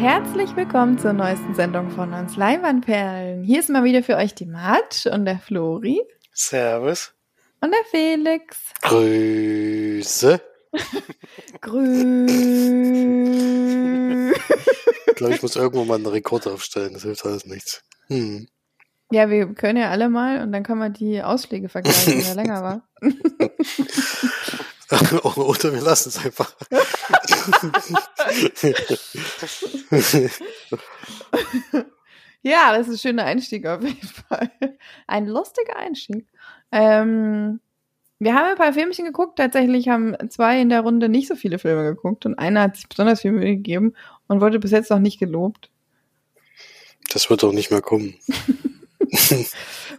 herzlich willkommen zur neuesten Sendung von uns Leinwandperlen. Hier ist mal wieder für euch die Mat und der Flori. Servus. Und der Felix. Grüße. Grüße. ich glaube, ich muss irgendwo mal einen Rekord aufstellen. Das hilft alles nichts. Hm. Ja, wir können ja alle mal und dann können wir die Ausschläge vergleichen, wer länger war. Oder wir lassen es einfach. ja, das ist ein schöner Einstieg auf jeden Fall. Ein lustiger Einstieg. Ähm, wir haben ein paar Filmchen geguckt. Tatsächlich haben zwei in der Runde nicht so viele Filme geguckt und einer hat sich besonders viel Mühe gegeben und wurde bis jetzt noch nicht gelobt. Das wird auch nicht mehr kommen.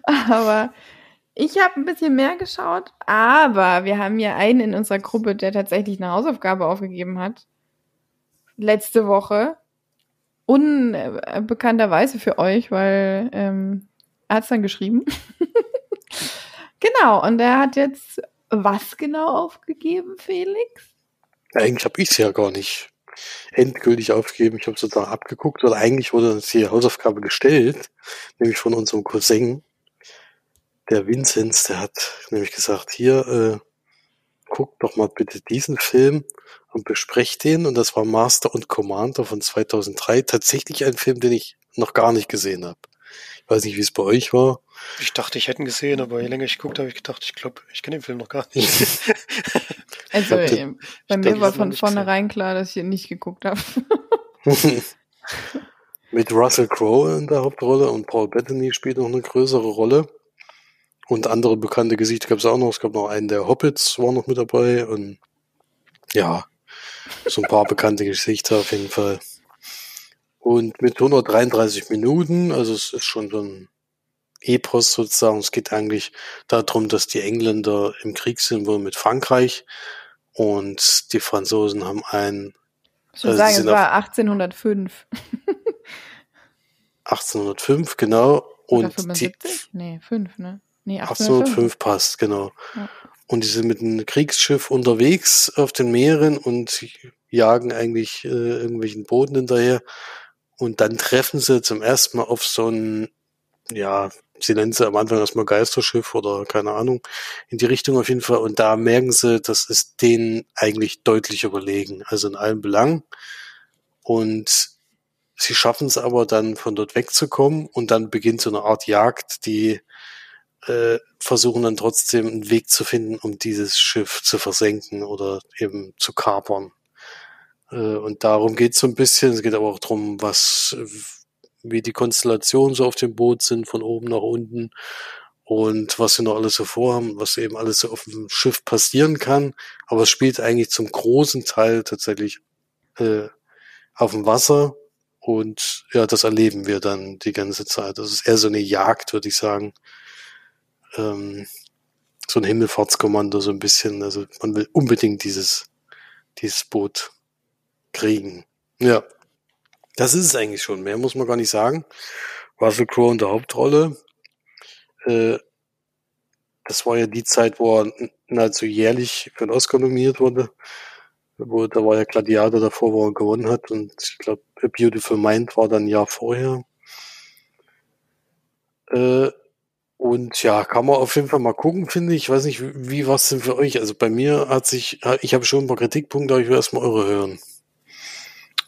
Aber ich habe ein bisschen mehr geschaut, aber wir haben ja einen in unserer Gruppe, der tatsächlich eine Hausaufgabe aufgegeben hat. Letzte Woche. Unbekannterweise für euch, weil ähm, er hat es dann geschrieben. genau, und er hat jetzt was genau aufgegeben, Felix? Eigentlich habe ich es ja gar nicht endgültig aufgegeben. Ich habe es sozusagen abgeguckt, weil eigentlich wurde uns die Hausaufgabe gestellt, nämlich von unserem Cousin der Vinzenz, der hat nämlich gesagt, hier, äh, guck doch mal bitte diesen Film und besprecht den. Und das war Master und Commander von 2003. Tatsächlich ein Film, den ich noch gar nicht gesehen habe. Ich weiß nicht, wie es bei euch war. Ich dachte, ich hätte ihn gesehen, aber je länger ich guckt habe ich gedacht, ich glaube, ich kenne den Film noch gar nicht. also glaub, den, bei mir war von vornherein klar, dass ich ihn nicht geguckt habe. Mit Russell Crowe in der Hauptrolle und Paul Bettany spielt noch eine größere Rolle. Und andere bekannte Gesichter gab es auch noch. Es gab noch einen der Hobbits, war noch mit dabei. Und ja, so ein paar bekannte Gesichter auf jeden Fall. Und mit 133 Minuten, also es ist schon so ein Epos sozusagen. Es geht eigentlich darum, dass die Engländer im Krieg sind, wohl mit Frankreich. Und die Franzosen haben ein. Ich würde also sagen, es war 1805. 1805, genau. Und Oder 75? Die, nee, 5, ne? Nee, 1805 passt, genau. Ja. Und die sind mit einem Kriegsschiff unterwegs auf den Meeren und jagen eigentlich äh, irgendwelchen Boden hinterher. Und dann treffen sie zum ersten Mal auf so ein, ja, sie nennen sie am Anfang erstmal Geisterschiff oder keine Ahnung, in die Richtung auf jeden Fall. Und da merken sie, das ist denen eigentlich deutlich überlegen, also in allen Belangen. Und sie schaffen es aber dann von dort wegzukommen und dann beginnt so eine Art Jagd, die äh, versuchen dann trotzdem einen Weg zu finden, um dieses Schiff zu versenken oder eben zu kapern. Äh, und darum geht es so ein bisschen. Es geht aber auch darum, was, wie die Konstellationen so auf dem Boot sind, von oben nach unten und was sie noch alles so vorhaben, was eben alles so auf dem Schiff passieren kann. Aber es spielt eigentlich zum großen Teil tatsächlich äh, auf dem Wasser. Und ja, das erleben wir dann die ganze Zeit. Das ist eher so eine Jagd, würde ich sagen ähm, so ein Himmelfahrtskommando so ein bisschen. Also man will unbedingt dieses, dieses Boot kriegen. Ja. Das ist es eigentlich schon. Mehr muss man gar nicht sagen. Russell Crowe in der Hauptrolle. Äh, das war ja die Zeit, wo er nahezu jährlich für den Oscar nominiert wurde. Wo, da war ja Gladiator davor, wo er gewonnen hat. Und ich glaube, Beautiful Mind war dann ein Jahr vorher. Äh, und ja, kann man auf jeden Fall mal gucken, finde ich. Ich weiß nicht, wie war es denn für euch? Also bei mir hat sich, ich habe schon ein paar Kritikpunkte, aber ich will erstmal eure hören.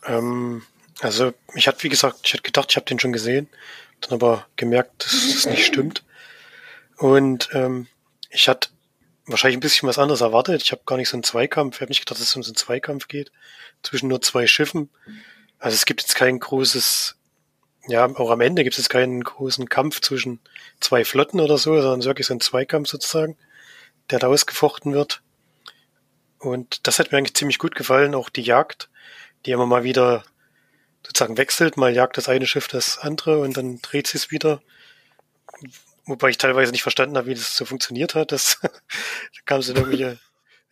Ähm, also ich hatte, wie gesagt, ich hatte gedacht, ich habe den schon gesehen, dann aber gemerkt, dass das nicht stimmt. Und ähm, ich hatte wahrscheinlich ein bisschen was anderes erwartet. Ich habe gar nicht so einen Zweikampf. Ich habe nicht gedacht, dass es um so einen Zweikampf geht zwischen nur zwei Schiffen. Also es gibt jetzt kein großes ja, auch am Ende gibt es keinen großen Kampf zwischen zwei Flotten oder so, sondern wirklich so ein Zweikampf sozusagen, der da ausgefochten wird. Und das hat mir eigentlich ziemlich gut gefallen, auch die Jagd, die immer mal wieder sozusagen wechselt, mal jagt das eine Schiff das andere und dann dreht sie es wieder. Wobei ich teilweise nicht verstanden habe, wie das so funktioniert hat. Das, da kam es in irgendwelche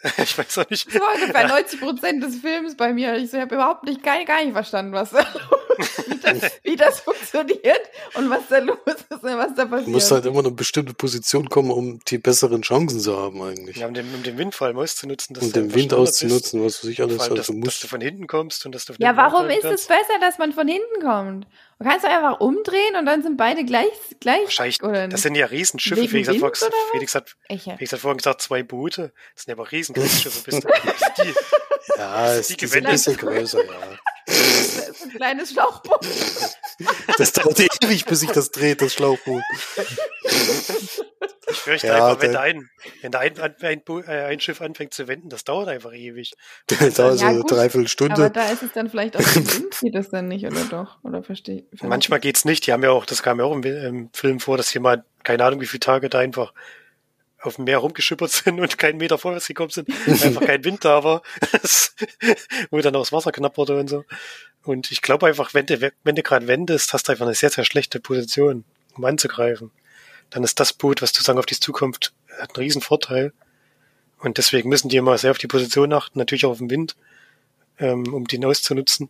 ich weiß auch nicht. Das war ungefähr 90 Prozent des Films bei mir. Ich so, habe überhaupt nicht, gar, gar nicht verstanden, was da wie, das, wie das funktioniert und was da los ist und was da passiert. Du musst halt immer in eine bestimmte Position kommen, um die besseren Chancen zu haben eigentlich. Ja, um den, um den Wind vor allem auszunutzen. Dass um den Wind auszunutzen, was weiß ich bist. alles. Allem, dass, Also dass musst du von hinten kommst und dass du auf ja, warum ist es besser, dass man von hinten kommt? Du kannst doch einfach umdrehen und dann sind beide gleich, gleich Wahrscheinlich, oder das sind ja Riesenschiffe. Felix hat, was? Felix, hat. Felix hat vorhin gesagt, zwei Boote. Das sind ja aber Riesenkriegsschiffe. Bis, bis die, Ja, es Die die sind ein bisschen größer, ja. Das ist ein kleines Schlauchboot. Das dauert ewig, bis sich das dreht, das Schlauchboot. ich fürchte Ja, einfach, wenn, der- da ein, wenn da ein, ein, äh, ein Schiff anfängt zu wenden, das dauert einfach ewig. Das dauert so Ja, eine gut, dreiviertel Aber da ist es dann vielleicht auch geht das dann nicht, oder doch? Oder verstehe ich? Manchmal geht's nicht. Die haben ja auch, das kam ja auch im, im Film vor, dass jemand, keine Ahnung, wie viele Tage da einfach auf dem Meer rumgeschippert sind und keinen Meter vorwärts gekommen sind, einfach kein Wind da war, wo dann auch das Wasser knapp wurde und so. Und ich glaube einfach, wenn du, wenn du gerade wendest, hast du einfach eine sehr, sehr schlechte Position, um anzugreifen. Dann ist das Boot, was du sagen auf dich zukommt, hat einen riesen Vorteil. Und deswegen müssen die immer sehr auf die Position achten, natürlich auch auf den Wind, ähm, um den auszunutzen.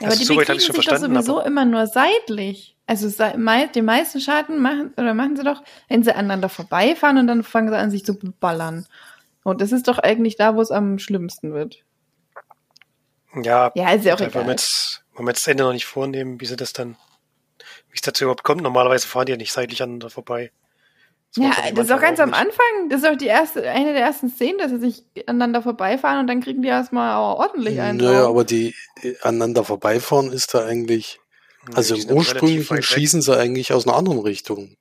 Ja, aber Also die soweit bekriegen sich doch sowieso immer nur seitlich. Also die meisten Schaden machen oder machen sie doch, wenn sie aneinander vorbeifahren und dann fangen sie an, sich zu ballern. Und das ist doch eigentlich da, wo es am schlimmsten wird. Ja, Ja, ist ja auch Wollen wir egal. jetzt, wollen wir jetzt das Ende noch nicht vornehmen, wie sie das dann, wie es dazu überhaupt kommt. Normalerweise fahren die ja nicht seitlich aneinander vorbei. Das Ja, das ist auch ganz am nicht. Anfang. Das ist auch die erste, eine der ersten Szenen, dass sie sich aneinander vorbeifahren und dann kriegen die erstmal auch ordentlich einen. Naja, aber die äh, aneinander vorbeifahren ist da eigentlich, also im ursprünglichen weit schießen sie eigentlich aus einer anderen Richtung.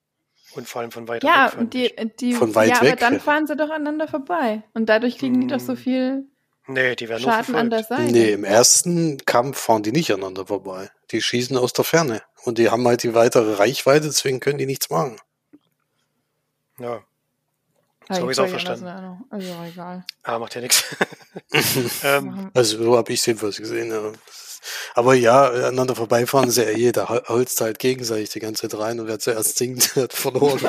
Und vor allem von weiter ja, weg. die, die, Von weit ja, weg. aber dann fahren sie doch aneinander vorbei. Und dadurch kriegen die doch so Hm. viel Nee, die werden nur Schaden an der. Seite. Nee, im ersten Kampf fahren die nicht aneinander vorbei. Die schießen aus der Ferne. Und die haben halt die weitere Reichweite, deswegen können die nichts machen. Ja, So hab ich ich's auch verstanden. Also egal. ah, macht ja nichts. ähm, Also so habe ich es jedenfalls gesehen. Ja. Aber ja, aneinander vorbeifahren ist ja eh jeder hol- holzt halt gegenseitig die ganze Zeit rein und wer zuerst singt, hat verloren.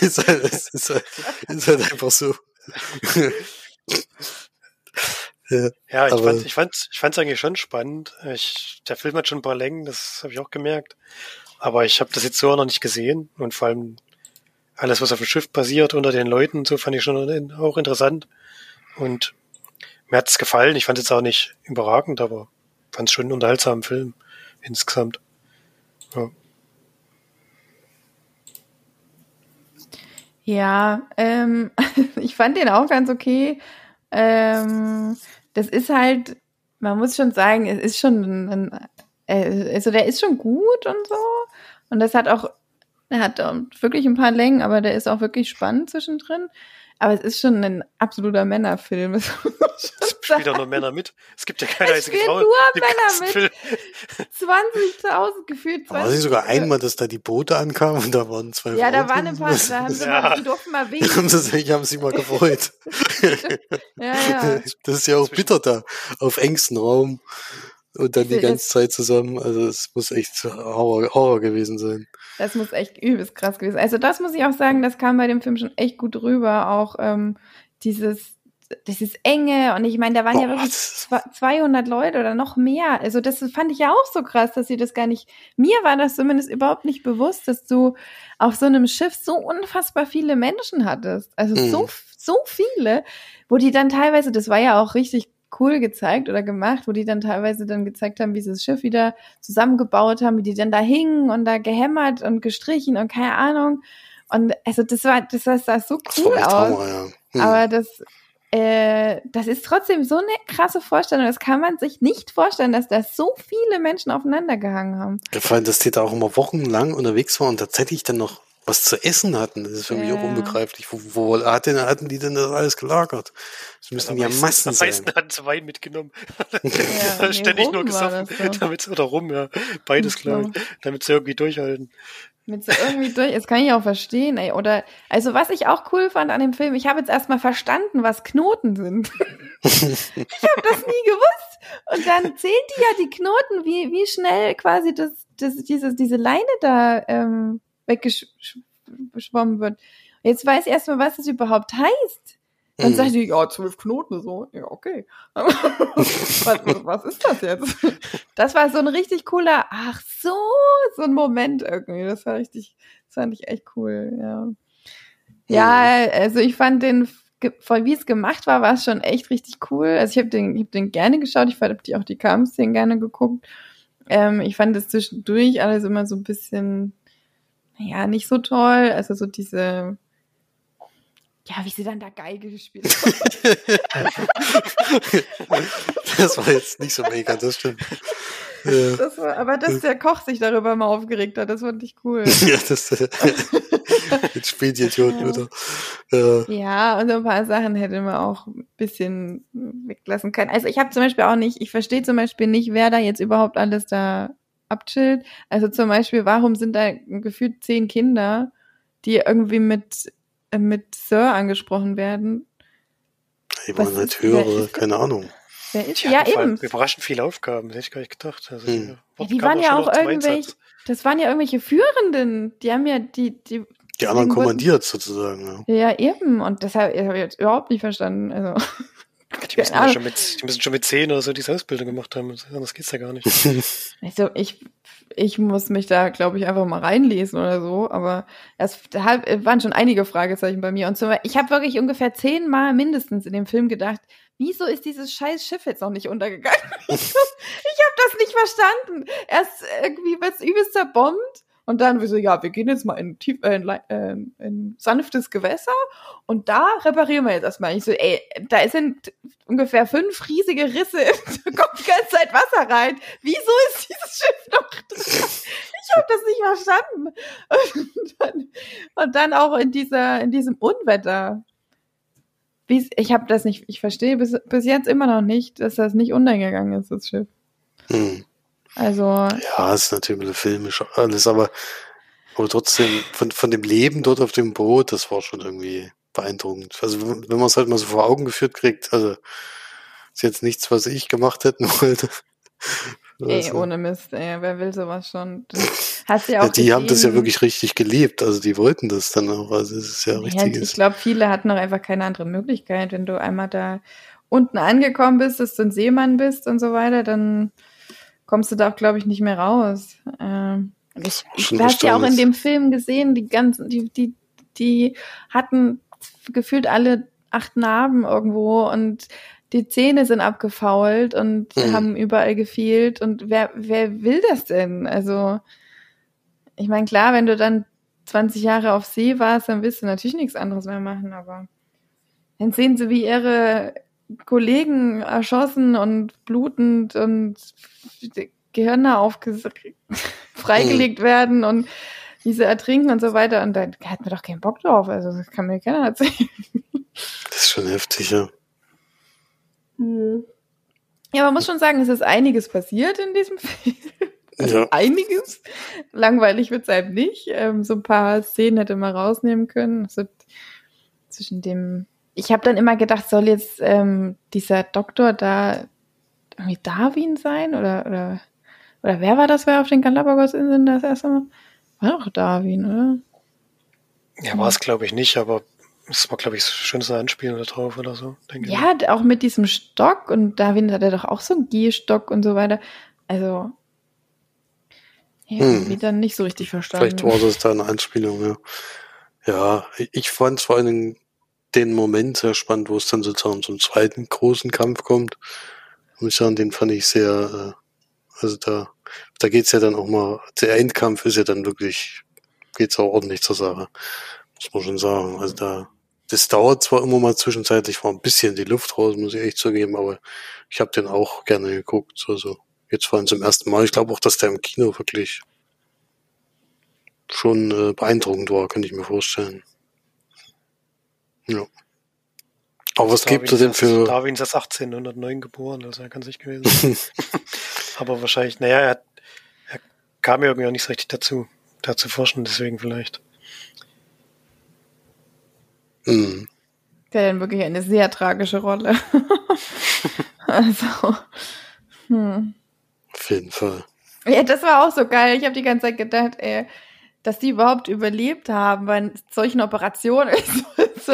ist, halt, ist, halt, ist halt einfach so. Ja, ja, ich fand ich fand's, ich fand's eigentlich schon spannend. Ich, der Film hat schon ein paar Längen, das habe ich auch gemerkt. Aber ich habe das jetzt so auch noch nicht gesehen. Und vor allem alles, was auf dem Schiff passiert, unter den Leuten, so fand ich schon auch interessant. Und mir hat's gefallen. Ich fand es jetzt auch nicht überragend, aber fand es schon einen unterhaltsamen Film insgesamt. Ja. Ja, ähm, ich fand den auch ganz okay. Ähm, das ist halt, man muss schon sagen, es ist schon ein, äh, also der ist schon gut und so. Und das hat auch, er hat wirklich ein paar Längen, aber der ist auch wirklich spannend zwischendrin. Aber es ist schon ein absoluter Männerfilm. Es auch sagen. nur Männer mit. Es gibt ja keine Es einzige spielen Frau. nur Männer mit. Film. 20.000 gefühlt. war es nicht sogar 20.000. einmal, dass da die Boote ankamen und da waren zwei Ja, da Frauen waren drin? ein paar, da haben sie Ja. mal, die durften mal winken. haben sie sich, haben sich mal gefreut. Ja, ja. Das ist ja auch bitter da, auf engstem Raum und dann die ganze Zeit zusammen. Also es muss echt Horror, Horror gewesen sein. Das muss echt übelst krass gewesen. Also das muss ich auch sagen, das kam bei dem Film schon echt gut rüber. Auch ähm, dieses, dieses enge und ich meine, da waren ja Boah, wirklich das- zwa- 200 Leute oder noch mehr. Also das fand ich ja auch so krass, dass sie das gar nicht. Mir war das zumindest überhaupt nicht bewusst, dass du auf so einem Schiff so unfassbar viele Menschen hattest. Also Mhm. so so viele, wo die dann teilweise, das war ja auch richtig cool gezeigt oder gemacht, wo die dann teilweise dann gezeigt haben, wie sie das Schiff wieder zusammengebaut haben, wie die dann da hingen und da gehämmert und gestrichen und keine Ahnung. Und also das war, das sah, sah so Das cool echt aus. Hammer, ja. Hm. Aber das, äh, das ist trotzdem so eine krasse Vorstellung. Das kann man sich nicht vorstellen, dass da so viele Menschen aufeinander gehangen haben. Gefallen, dass die da auch immer wochenlang unterwegs waren und tatsächlich dann noch was zu essen hatten. Das ist für mich Ja. auch unbegreiflich. Wo, wo hatten, hatten die denn das alles gelagert? Das müssen ja Am Massen am sein. meisten hatten sie Wein mitgenommen. Ja, Ständig nur gesoffen. so. Damit, oder rum, ja. Beides, ich. Damit sie irgendwie durchhalten. Mit so irgendwie durch, das kann ich auch verstehen, ey. Oder, also was ich auch cool fand an dem Film, ich habe jetzt erstmal verstanden, was Knoten sind. ich habe das nie gewusst. Und dann zählen die ja die Knoten, wie, wie schnell quasi das, das, diese, diese Leine da ähm, weggeschwommen wird. Jetzt weiß ich erstmal, was das überhaupt heißt. Dann Mhm. sagt die, ja, zwölf Knoten, so, ja, okay. was, was ist das jetzt? Das war so ein richtig cooler, ach so, so ein Moment irgendwie. Das war richtig, das fand ich echt cool, ja. Ja, also ich fand den, von wie es gemacht war, war es schon echt richtig cool. Also ich habe den, ich hab den gerne geschaut, ich habe die auch die Kampfszenen gerne geguckt. Ähm, ich fand es zwischendurch alles immer so ein bisschen, ja, nicht so toll. Also so diese, ja, wie sie dann da Geige gespielt haben. das war jetzt nicht so mega, das stimmt. Das war, aber dass der Koch sich darüber mal aufgeregt hat, das fand ich cool. ja das äh, jetzt spielt Idioten Ja. wieder. Ja. Ja, und so ein paar Sachen hätte man auch ein bisschen weglassen können. Also ich habe zum Beispiel auch nicht, ich verstehe zum Beispiel nicht, wer da jetzt überhaupt alles da abchillt. Also zum Beispiel, warum sind da gefühlt zehn Kinder, die irgendwie mit, äh, mit Sir angesprochen werden? Die Was waren halt höhere, keine Ahnung. Wer ist? Die Ja, allem eben. Überraschend viele Aufgaben, hätte ich gar nicht gedacht. Also, Hm. die, Ja, die waren ja auch irgendwelche, das waren ja irgendwelche Führenden. Die haben ja die, die, Die anderen kommandiert sozusagen. Ja. ja eben. Und deshalb habe ich jetzt überhaupt nicht verstanden. Also, Die müssen, ja schon mit, die müssen schon mit zehn oder so diese Ausbildung gemacht haben. Anders geht's ja gar nicht. Also ich, ich muss mich da, glaube ich, einfach mal reinlesen oder so. Aber es hab- waren schon einige Fragezeichen bei mir. Und so, ich habe wirklich ungefähr zehnmal mindestens in dem Film gedacht, wieso ist dieses scheiß Schiff jetzt noch nicht untergegangen? ich habe das nicht verstanden. Erst irgendwie wird's übelst zerbombt. Und dann wir so, ja, wir gehen jetzt mal in, tief, äh, in, äh, in sanftes Gewässer und da reparieren wir jetzt erstmal. Ich so, ey, da sind ungefähr fünf riesige Risse, da kommt die ganze Zeit Wasser rein. Wieso ist dieses Schiff noch drin? Ich habe das nicht verstanden. Und dann, und dann auch in dieser, in diesem Unwetter. Ich habe das nicht, ich verstehe bis, bis jetzt immer noch nicht, dass das nicht untergegangen ist, das Schiff. Hm. Also, Ja, ist natürlich filmisch alles, aber, aber trotzdem von, von dem Leben dort auf dem Boot, das war schon irgendwie beeindruckend. Also wenn, man es halt mal so vor Augen geführt kriegt, also ist jetzt nichts, was ich gemacht hätten wollte. ey, Also, ohne Mist, ey, wer will sowas schon? Hast du ja auch ja, die haben das ja wirklich richtig gelebt, also die wollten das dann auch, also es ist ja Ja, richtiges. ich glaube, viele hatten auch einfach keine andere Möglichkeit. Wenn du einmal da unten angekommen bist, dass du ein Seemann bist und so weiter, dann kommst du da auch, glaube ich, nicht mehr raus. Ähm, ich, ich hast ja auch in dem Film gesehen, die ganzen, die, die, die hatten gefühlt alle acht Narben irgendwo und die Zähne sind abgefault und Mhm. haben überall gefehlt. Und wer, wer will das denn? Also, ich meine, klar, wenn du dann 20 Jahre auf See warst, dann willst du natürlich nichts anderes mehr machen, aber dann sehen sie, wie ihre Kollegen erschossen und blutend und Gehirne aufges freigelegt werden und wie sie ertrinken und so weiter. Und da hat mir doch keinen Bock drauf. Also, das kann mir keiner erzählen. Das ist schon heftig, ja. Ja, man muss schon sagen, es ist einiges passiert in diesem Film. Ja, Einiges. Langweilig wird es einem nicht. Ähm, so ein paar Szenen hätte man rausnehmen können. Also zwischen dem. Ich habe dann immer gedacht, soll jetzt ähm, dieser Doktor da irgendwie Darwin sein? Oder, oder, oder wer war das, wer auf den Galapagos-Inseln das erste Mal? War doch Darwin, oder? Ja, war es glaube ich nicht, aber es war glaube ich schön so Anspielen da drauf oder so, denke ich. Ja, auch mit diesem Stock und Darwin hatte doch auch so einen Gehstock und so weiter. Also, ja, Hm. dann nicht so richtig verstanden. vielleicht war das da eine Anspielung, ja. Ja, ich fand vor allen Dingen den Moment sehr spannend, wo es dann sozusagen zum zweiten großen Kampf kommt. Muss ich sagen, den fand ich sehr, äh, also da, da geht's ja dann auch mal, der Endkampf ist ja dann wirklich, geht's auch ordentlich zur Sache. Muss man schon sagen. Also da, das dauert zwar immer mal zwischenzeitlich, war ein bisschen die Luft raus, muss ich echt zugeben, aber ich habe den auch gerne geguckt. Also jetzt vor allem zum ersten Mal. Ich glaube auch, dass der im Kino wirklich schon äh, beeindruckend war, könnte ich mir vorstellen. Ja. Aber was gibt es denn für... Darwin ist erst 1809 geboren, also er kann sich gewesen. Aber wahrscheinlich, naja, er, er kam ja irgendwie auch nicht so richtig dazu, da zu forschen, deswegen vielleicht. Hm. Der hat dann wirklich eine sehr tragische Rolle. also, hm. Auf jeden Fall. Ja, das war auch so geil. Ich habe die ganze Zeit gedacht, ey, dass die überhaupt überlebt haben bei solchen Operationen. so,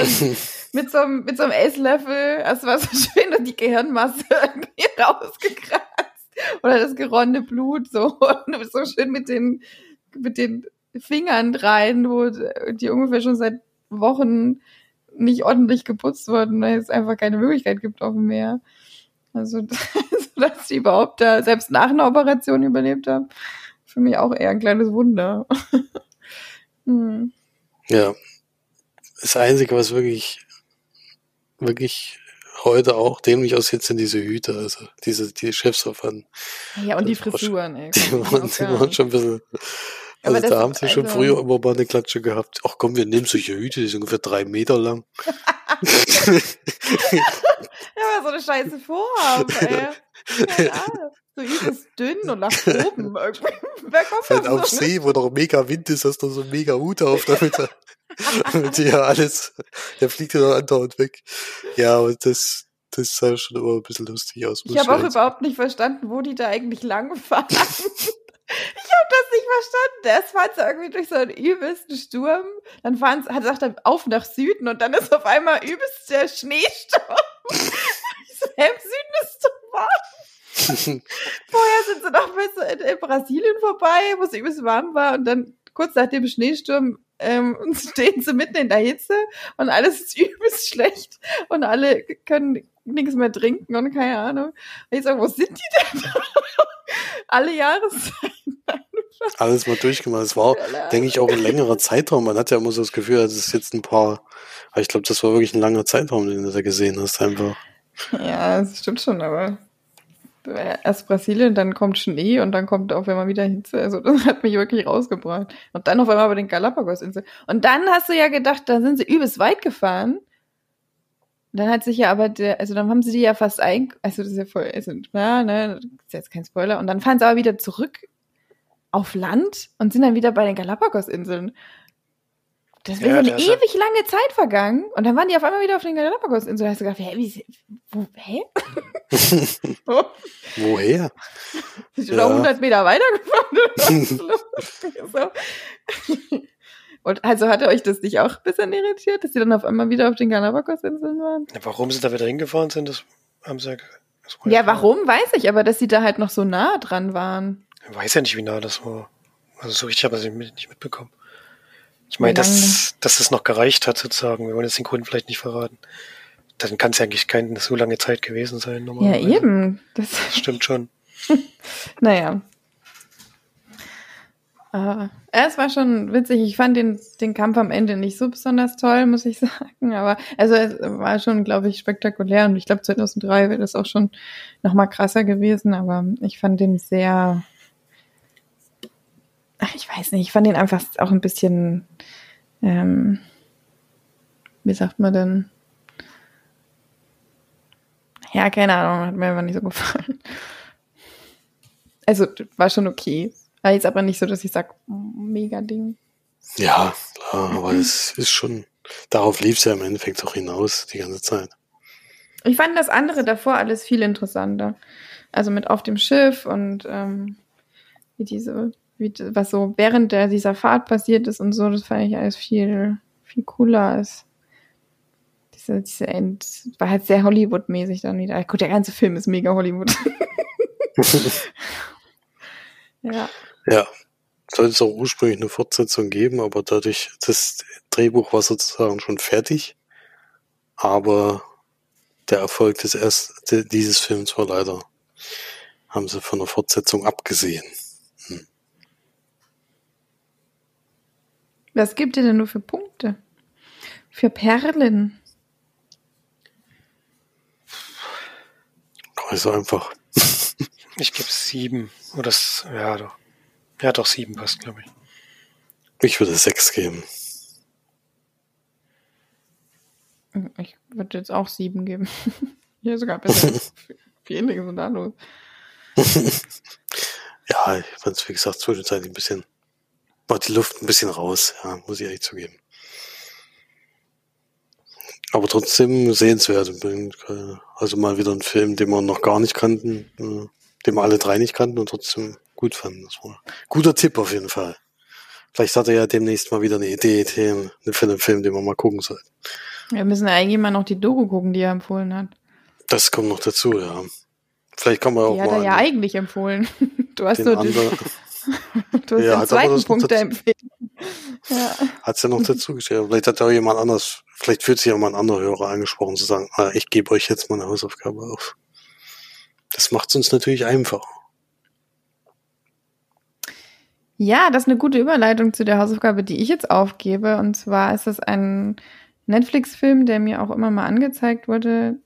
mit, so einem, mit so einem Esslöffel, es war so schön, dass die Gehirnmasse irgendwie rausgekratzt. Oder das geronnene Blut, so, und so schön mit den, mit den Fingern rein, wo die ungefähr schon seit Wochen nicht ordentlich geputzt wurden, weil es einfach keine Möglichkeit gibt auf dem Meer. Also, dass sie überhaupt da selbst nach einer Operation überlebt haben, für mich auch eher ein kleines Wunder. Hm. Ja. Das Einzige, was wirklich, wirklich heute auch dämlich aussieht, sind diese Hüte, also diese, die Chefsofern. Ja, und die Frisuren, ey. Die waren, die waren schon ein bisschen, also da haben sie schon also früher immer mal eine Klatsche gehabt. Ach komm, wir nehmen solche Hüte, die sind ungefähr drei Meter lang. ja, aber so eine scheiße Vorhaben, ey. Ja, so übelst dünn und nach oben. Wer kommt Fällt auf so See, wo noch mega Wind ist, hast du so einen mega Hut auf, damit er, damit ja alles, der fliegt ja noch andauernd weg. Ja, und das, das sah schon immer ein bisschen lustig aus. Ich habe auch überhaupt nicht verstanden, wo die da eigentlich langfahren. Ich habe das nicht verstanden. Erst fahren sie irgendwie durch so einen übelsten Sturm. Dann fahren sie, hat sagt er auf nach Süden und dann ist auf einmal übelst der Schneesturm. Doch warm. Vorher sind sie noch bis in, in Brasilien vorbei, wo es übelst warm war und dann kurz nach dem Schneesturm ähm, stehen sie mitten in der Hitze und alles ist übelst schlecht und alle können nichts mehr trinken und keine Ahnung. Und ich sage, wo sind die denn? Alle Jahreszeiten. Alles mal durchgemacht. Es war, denke ich, auch ein längerer Zeitraum. Man hat ja immer so das Gefühl, das ist jetzt ein paar, aber ich glaube, das war wirklich ein langer Zeitraum, den du da gesehen hast, einfach. Ja, das stimmt schon, aber erst Brasilien, dann kommt Schnee und dann kommt auf einmal wieder Hitze. Also das hat mich wirklich rausgebracht. Und dann auf einmal bei den Galapagos-Inseln. Und dann hast du ja gedacht, da sind sie übelst weit gefahren. Dann hat sich ja aber der, also dann haben sie die ja fast ein, also das ist ja voll, also, ja, ne, das ist jetzt kein Spoiler. Und dann fahren sie aber wieder zurück auf Land und sind dann wieder bei den Galapagos-Inseln. Das wäre ja, eine ewig ja. lange Zeit vergangen. Und dann waren die auf einmal wieder auf den Galapagos-Inseln. Da hast du gedacht, hä, wie, wo, hä? Woher? Sind ja. noch 100 Meter weitergefahren? Und also hatte euch das nicht auch ein bisschen irritiert, dass sie dann auf einmal wieder auf den Galapagos-Inseln waren? Ja, warum sie da wieder hingefahren sind, das haben sie ja Ja, warum, weiß ich, aber dass sie da halt noch so nah dran waren. Ich weiß ja nicht, wie nah das war. Also so richtig habe ich es nicht mitbekommen. Ich meine, dass, dass es noch gereicht hat, sozusagen. Wir wollen jetzt den Kunden vielleicht nicht verraten. Dann kann es ja eigentlich keine so lange Zeit gewesen sein. Ja, eben. Das, das stimmt schon. naja, äh, es war schon witzig. Ich fand den, den Kampf am Ende nicht so besonders toll, muss ich sagen. Aber also es war schon, glaube ich, spektakulär. Und ich glaube, 2003 wäre das auch schon noch mal krasser gewesen. Aber ich fand den sehr, ach, ich weiß nicht, ich fand den einfach auch ein bisschen, ähm, wie sagt man denn? Ja, keine Ahnung, hat mir einfach nicht so gefallen. Also war schon okay. War jetzt aber nicht so, dass ich sage, mega Ding. Ja, klar, aber es ist schon, darauf lief es ja im Endeffekt auch hinaus die ganze Zeit. Ich fand das andere davor alles viel interessanter. Also mit auf dem Schiff und ähm, wie diese, wie, was so während der, dieser Fahrt passiert ist und so, das fand ich alles viel, viel cooler als diese, diese End, war halt sehr Hollywood-mäßig dann wieder. Gut, der ganze Film ist mega Hollywood. ja. Ja, sollte es auch ursprünglich eine Fortsetzung geben, aber dadurch, das Drehbuch war sozusagen schon fertig. Aber der Erfolg des erst, dieses Films war leider, haben sie von der Fortsetzung abgesehen. Was gibt ihr denn nur für Punkte? Für Perlen? Also einfach. ich gebe sieben. Oder das, ja, doch. Ja, doch sieben passt, glaube ich. Ich würde sechs geben. Ich würde jetzt auch sieben geben. Hier sogar besser. Wie ähnliche sind da los. ja, ich fand es, wie gesagt, zwischenzeitlich ein bisschen, war die Luft ein bisschen raus, ja, muss ich ehrlich zugeben. Aber trotzdem sehenswert. Also mal wieder ein Film, den wir noch gar nicht kannten, äh, den wir alle drei nicht kannten und trotzdem gut fanden. Guter Tipp auf jeden Fall. Vielleicht hat er ja demnächst mal wieder eine Idee für einen Film, den wir mal gucken sollten. Wir müssen ja eigentlich mal noch die Doku gucken, die er empfohlen hat. Das kommt noch dazu, ja. Vielleicht kann man auch die mal. hat er ja eigentlich empfohlen. Du hast nur andere, du hast Ja, den hat zweiten Punkt dazu- empfehlen. Ja. Hat's ja noch dazu geschrieben. Vielleicht hat auch jemand anders, vielleicht fühlt sich ja mal ein anderer Hörer angesprochen zu sagen, ah, ich gebe euch jetzt mal eine Hausaufgabe auf. Das macht's uns natürlich einfacher. Ja, das ist eine gute Überleitung zu der Hausaufgabe, die ich jetzt aufgebe. Und zwar ist es ein Netflix-Film, der mir auch immer mal angezeigt wurde.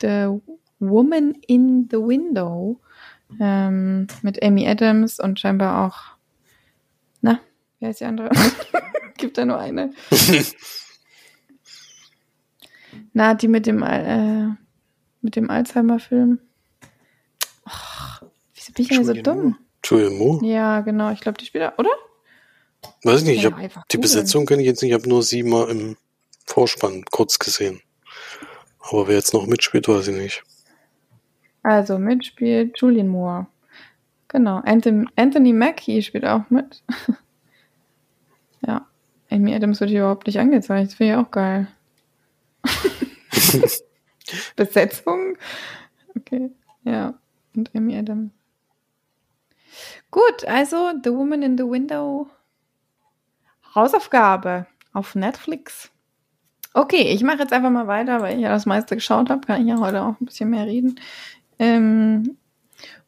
The Woman in the Window. Ähm, mit Amy Adams und scheinbar auch. Na, wer ist die andere? Gibt da nur eine. Na, die mit dem, Al- äh, mit dem Alzheimer-Film. Wieso bin ich denn so dumm? Julian Moore? Ja, genau. Ich glaube, die spielt da, oder? Weiß ich nicht, ich Ja, hab, einfach die. Besetzung kenne ich jetzt nicht, ich habe nur sie mal im Vorspann kurz gesehen. Aber wer jetzt noch mitspielt, weiß ich nicht. Also mitspielt Julian Moore. Genau. Anthony, Anthony Mackie spielt auch mit. ja. Amy Adams wird hier überhaupt nicht angezeigt. Das finde ich auch geil. Besetzung? Okay. Ja. Und Amy Adams. Gut, also The Woman in the Window. Hausaufgabe auf Netflix. Okay, ich mache jetzt einfach mal weiter, weil ich ja das meiste geschaut habe. Kann ich ja heute auch ein bisschen mehr reden. Ähm,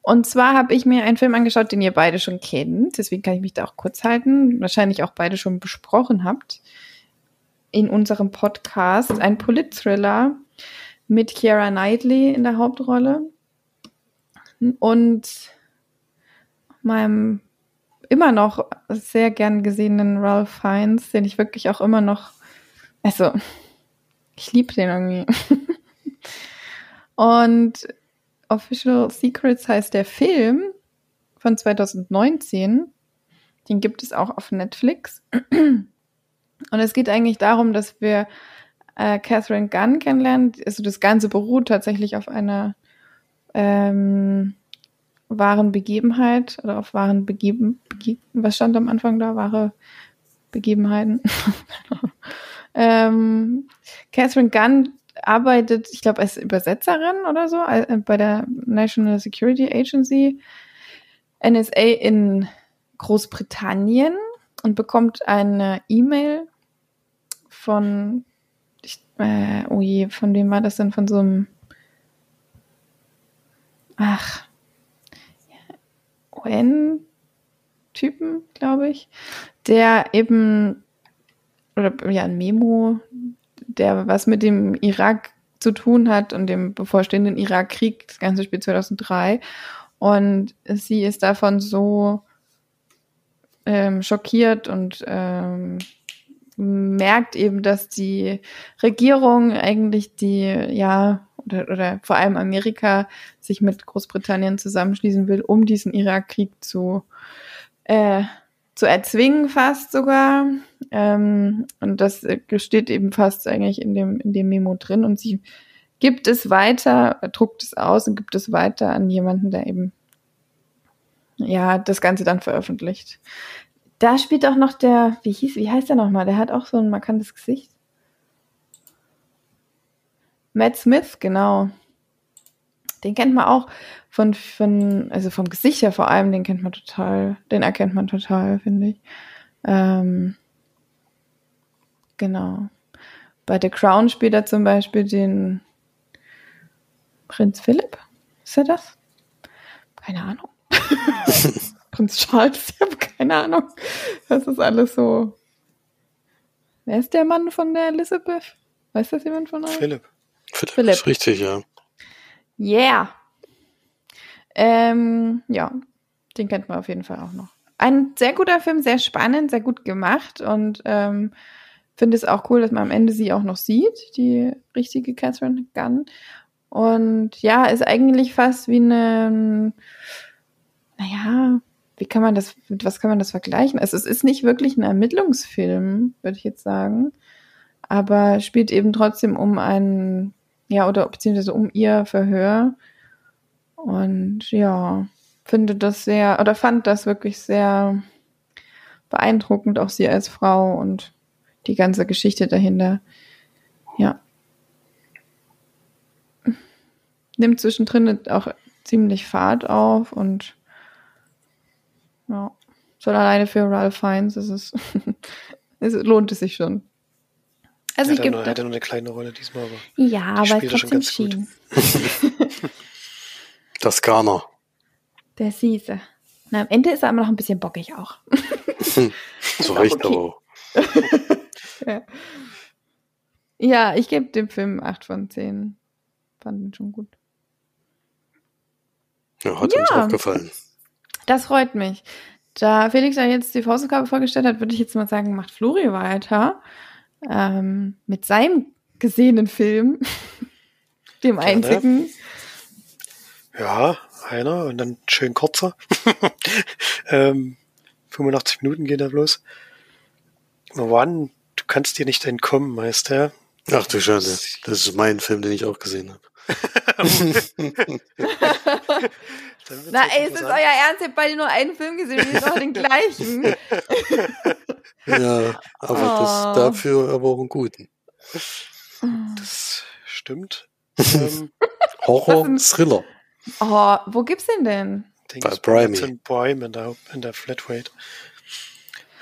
und zwar habe ich mir einen Film angeschaut, den ihr beide schon kennt. Deswegen kann ich mich da auch kurz halten. Wahrscheinlich auch beide schon besprochen habt. In unserem Podcast. Ein Polit-Thriller mit Keira Knightley in der Hauptrolle. Und meinem immer noch sehr gern gesehenen Ralph Fiennes, den ich wirklich auch immer noch, also, ich liebe den irgendwie. Und Official Secrets heißt der Film von 2019. Den gibt es auch auf Netflix. Und es geht eigentlich darum, dass wir äh, Catherine Gunn kennenlernen. Also das Ganze beruht tatsächlich auf einer ähm, wahren Begebenheit oder auf wahren Begeben, Bege was stand am Anfang da? Wahre Begebenheiten. ähm, Catherine Gunn arbeitet, ich glaube, als Übersetzerin oder so äh, bei der National Security Agency NSA in Großbritannien und bekommt eine E-Mail von, ich, äh, oh je, von wem war das denn? Von so einem, ach, UN-Typen, glaube ich, der eben, oder ja, ein Memo, der was mit dem Irak zu tun hat und dem bevorstehenden Irakkrieg, das Ganze spielt 2003. Und sie ist davon so ähm, schockiert und ähm, merkt eben, dass die Regierung eigentlich die, ja, oder, oder vor allem Amerika sich mit Großbritannien zusammenschließen will, um diesen Irakkrieg zu, äh, zu erzwingen fast sogar. Ähm, und das steht eben fast eigentlich in dem, in dem Memo drin. Und sie gibt es weiter, druckt es aus und gibt es weiter an jemanden, der eben ja das Ganze dann veröffentlicht. Da spielt auch noch der, wie hieß, wie heißt der nochmal? Der hat auch so ein markantes Gesicht. Matt Smith, genau. Den kennt man auch von, von, also vom Gesicht her vor allem, den kennt man total, den erkennt man total, finde ich. Ähm, genau. Bei The Crown spielt er zum Beispiel den Prinz Philipp. Ist er das? Keine Ahnung. Prinz Charles, ich habe keine Ahnung. Das ist alles so. Wer ist der Mann von der Elizabeth? Weiß das jemand von euch? Philipp. Philipp, Philipp. ist richtig, ja. Yeah. Ähm, ja, den kennt man auf jeden Fall auch noch. Ein sehr guter Film, sehr spannend, sehr gut gemacht und ähm, finde es auch cool, dass man am Ende sie auch noch sieht, die richtige Catherine Gunn. Und ja, ist eigentlich fast wie eine, naja, wie kann man das, mit was kann man das vergleichen? Also es ist nicht wirklich ein Ermittlungsfilm, würde ich jetzt sagen, aber spielt eben trotzdem um einen, ja, oder beziehungsweise um ihr Verhör. Und ja, finde das sehr, oder fand das wirklich sehr beeindruckend, auch sie als Frau und die ganze Geschichte dahinter. Ja. Nimmt zwischendrin auch ziemlich Fahrt auf und ja, schon alleine für Ralph Fiennes ist es, es lohnt es sich schon. Also hat ich gebe. Hat er nur eine kleine Rolle diesmal, aber. Ja, aber trotzdem schien. das Garner. Der Süße. Na, am Ende ist er immer noch ein bisschen bockig auch. so recht okay. aber. ja. ja, ich gebe dem Film 8 von 10. Fand ihn schon gut. Ja, hat ja. uns auch gefallen. Das freut mich. Da Felix ja jetzt die Faustgabe vorgestellt hat, würde ich jetzt mal sagen, macht Flori weiter ähm, mit seinem gesehenen Film, dem Gerne. einzigen. Ja, einer und dann schön kurzer. ähm, 85 Minuten geht er bloß. Wann, du kannst dir nicht entkommen, Meister. Ach du Schande, das ist mein Film, den ich auch gesehen habe. Na ey, ist es euer Ernst? Ihr habt beide nur einen Film gesehen und jetzt auch den gleichen. ja, aber oh. das dafür aber auch einen guten. Das stimmt. ähm, Horror, Thriller. Oh, wo gibt's den denn? Bei Prime. In Prime in der, in der Flatrate.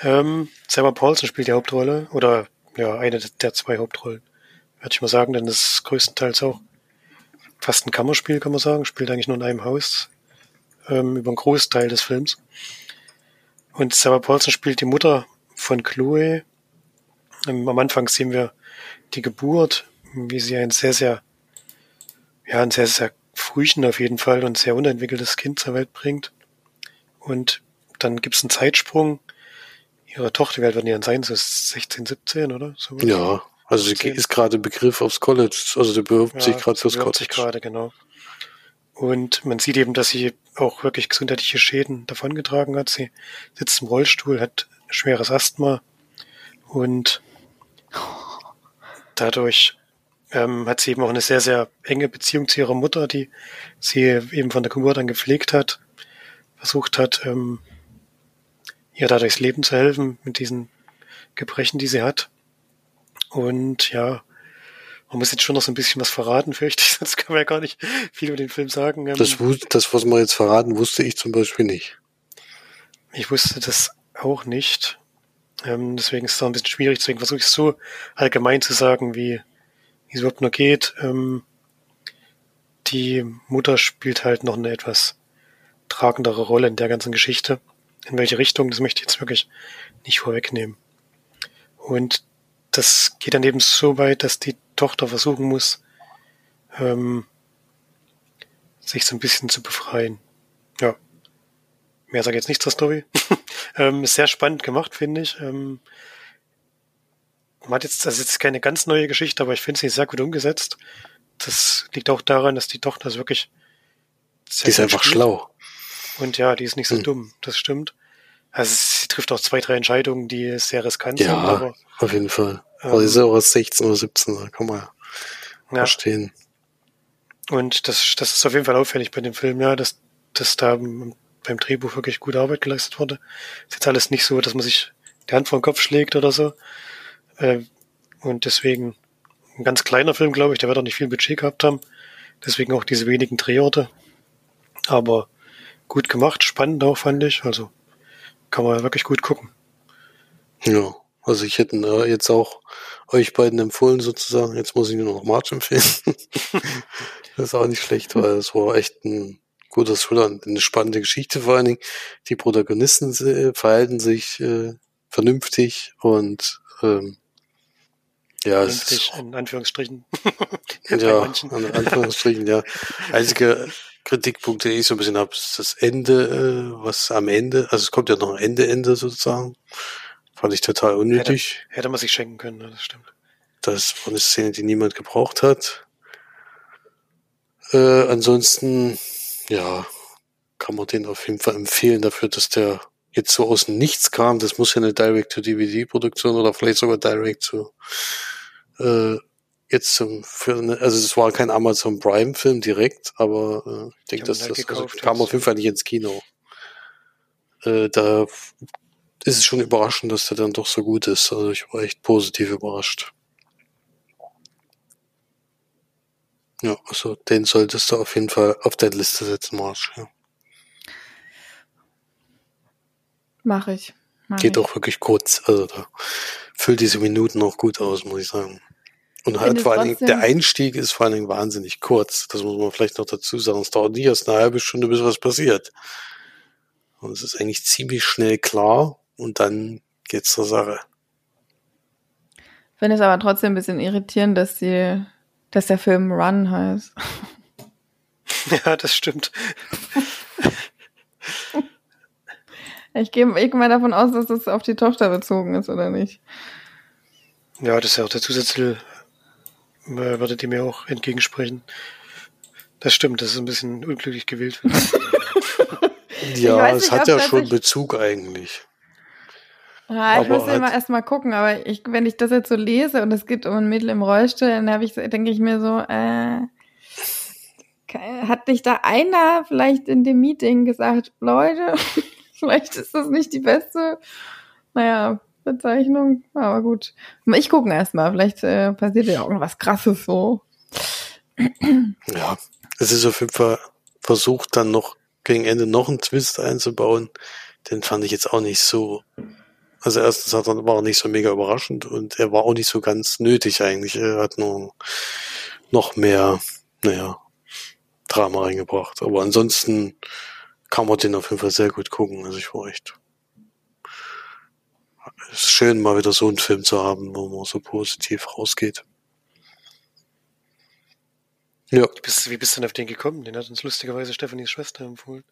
Ähm, Sarah Paulson spielt die Hauptrolle oder ja, eine der zwei Hauptrollen. Würde ich mal sagen, denn das ist größtenteils auch fast ein Kammerspiel, kann man sagen. Spielt eigentlich nur in einem Haus ähm, über einen Großteil des Films. Und Sarah Paulson spielt die Mutter von Chloe. Ähm, am Anfang sehen wir die Geburt, wie sie ein sehr, sehr, ja, ein sehr, sehr frühchen auf jeden Fall und sehr unentwickeltes Kind zur Welt bringt. Und dann gibt es einen Zeitsprung. Ihre Tochter, wie alt werden die dann sein? So 16, 17, oder? So ja, also sie ist gerade Begriff aufs College. Also sie bewirbt ja, sich gerade fürs College. sich gerade, genau. Und man sieht eben, dass sie auch wirklich gesundheitliche Schäden davongetragen hat. Sie sitzt im Rollstuhl, hat schweres Asthma und dadurch ähm, hat sie eben auch eine sehr, sehr enge Beziehung zu ihrer Mutter, die sie eben von der Geburt an gepflegt hat, versucht hat, ähm, ihr da durchs Leben zu helfen mit diesen Gebrechen, die sie hat. Und ja, man muss jetzt schon noch so ein bisschen was verraten, fürchte ich, sonst kann man ja gar nicht viel über den Film sagen. Ähm, das, das, was wir jetzt verraten, wusste ich zum Beispiel nicht. Ich wusste das auch nicht. Ähm, deswegen ist es auch ein bisschen schwierig. Deswegen versuche ich es so allgemein zu sagen, wie, wie es überhaupt nur geht. Ähm, die Mutter spielt halt noch eine etwas tragendere Rolle in der ganzen Geschichte. In welche Richtung, das möchte ich jetzt wirklich nicht vorwegnehmen. Und das geht dann eben so weit, dass die Tochter versuchen muss, ähm, sich so ein bisschen zu befreien. Ja. Mehr sage ich jetzt nicht zur Story. ähm, ist sehr spannend gemacht, finde ich. Ähm, man hat jetzt, das ist jetzt keine ganz neue Geschichte, aber ich finde sie sehr gut umgesetzt. Das liegt auch daran, dass die Tochter ist wirklich die ist einfach spielt. schlau. Und ja, die ist nicht so hm. dumm, das stimmt. Also sie trifft auch zwei, drei Entscheidungen, die sehr riskant ja, sind. Ja, auf jeden Fall. Aber sie ist auch aus 16 oder 17, da kann man ja. verstehen. Und das, das ist auf jeden Fall auffällig bei dem Film, ja, dass, dass da beim Drehbuch wirklich gute Arbeit geleistet wurde. Ist jetzt alles nicht so, dass man sich die Hand vor den Kopf schlägt oder so. Äh, und deswegen ein ganz kleiner Film, glaube ich, der wird auch nicht viel Budget gehabt haben. Deswegen auch diese wenigen Drehorte. Aber gut gemacht, spannend auch, fand ich. Also kann man wirklich gut gucken. Ja, also ich hätte äh, jetzt auch euch beiden empfohlen sozusagen. Jetzt muss ich nur noch March empfehlen. das ist auch nicht schlecht, weil es war echt ein guter Thriller eine spannende Geschichte vor allen Dingen. Die Protagonisten äh, verhalten sich äh, vernünftig und ähm, ja, es ist, in Anführungsstrichen. ja, in Anführungsstrichen, ja. Einzige Kritikpunkt, den ich so ein bisschen habe, ist das Ende, äh, was am Ende, also es kommt ja noch ein Ende, Ende sozusagen. Fand ich total unnötig. Hätte, hätte man sich schenken können, das stimmt. Das war eine Szene, die niemand gebraucht hat. Äh, ansonsten, ja, kann man den auf jeden Fall empfehlen dafür, dass der jetzt so aus dem Nichts kam. Das muss ja eine Direct-to-DVD-Produktion oder vielleicht sogar Direct zu äh, jetzt zum für eine, also es war kein Amazon Prime Film direkt, aber äh, ich denke, dass halt das also, kam auf jeden Fall nicht ins Kino. Äh, da ist es schon überraschend, dass der dann doch so gut ist. Also ich war echt positiv überrascht. Ja, also den solltest du auf jeden Fall auf deine Liste setzen, Marsch. Ja. Mach ich. Mach Geht ich. auch wirklich kurz. Also da füllt diese Minuten auch gut aus, muss ich sagen. Und halt vor allen Dingen, der Einstieg ist vor allen Dingen wahnsinnig kurz. Das muss man vielleicht noch dazu sagen. Es dauert nicht erst eine halbe Stunde, bis was passiert. Und es ist eigentlich ziemlich schnell klar und dann geht's zur Sache. Finde es aber trotzdem ein bisschen irritierend, dass die, dass der Film Run heißt. Ja, das stimmt. Ich gehe ich mal davon aus, dass das auf die Tochter bezogen ist, oder nicht? Ja, das ist ja auch der Zusatztitel, äh, würde dem ja auch entgegensprechen. Das stimmt, das ist ein bisschen unglücklich gewählt. Ja, es hat ja schon Bezug eigentlich. Ja, ich Aber muss halt- immer erst mal gucken, aber ich, wenn ich das jetzt so lese und es geht um ein Mädel im Rollstuhl, dann habe ich, denke ich mir so, äh, hat nicht da einer vielleicht in dem Meeting gesagt, Leute, vielleicht ist das nicht die beste, naja, Bezeichnung, aber gut. Ich gucke erst mal, vielleicht äh, passiert ja irgendwas krasses so. Ja, es ist auf jeden Fall versucht, dann noch gegen Ende noch einen Twist einzubauen. Den fand ich jetzt auch nicht so. Also erstens hat er, war er nicht so mega überraschend und er war auch nicht so ganz nötig eigentlich. Er hat nur noch mehr, naja, Drama reingebracht. Aber ansonsten kann man den auf jeden Fall sehr gut gucken. Also ich war echt. Ist schön, mal wieder so einen Film zu haben, wo man so positiv rausgeht. Ja. Wie bist, wie bist du denn auf den gekommen? Den hat uns lustigerweise Stephanies Schwester empfohlen.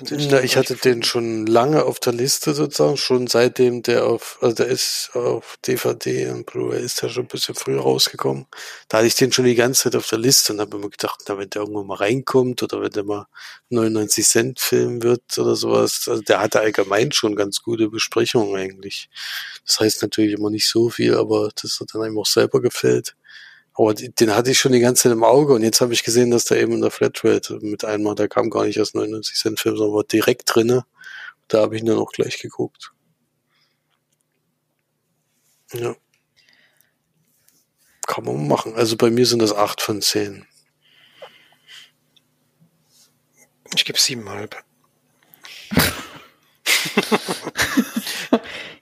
Na, ich hatte den schon lange auf der Liste sozusagen, schon seitdem der auf, also der ist auf DVD und Blu-ray ist der schon ein bisschen früher rausgekommen. Da hatte ich den schon die ganze Zeit auf der Liste und habe immer gedacht, na, wenn der irgendwo mal reinkommt oder wenn der mal 99 Cent Film wird oder sowas, also der hatte allgemein schon ganz gute Besprechungen eigentlich. Das heißt natürlich immer nicht so viel, aber das hat dann einem auch selber gefällt. Aber den hatte ich schon die ganze Zeit im Auge und jetzt habe ich gesehen, dass der eben in der Flatrate mit einmal, der kam gar nicht als 99 Cent Film, sondern war direkt drinne. Da habe ich ihn dann auch gleich geguckt. Ja. Kann man machen. Also bei mir sind das acht von zehn. Ich gebe siebeneinhalb.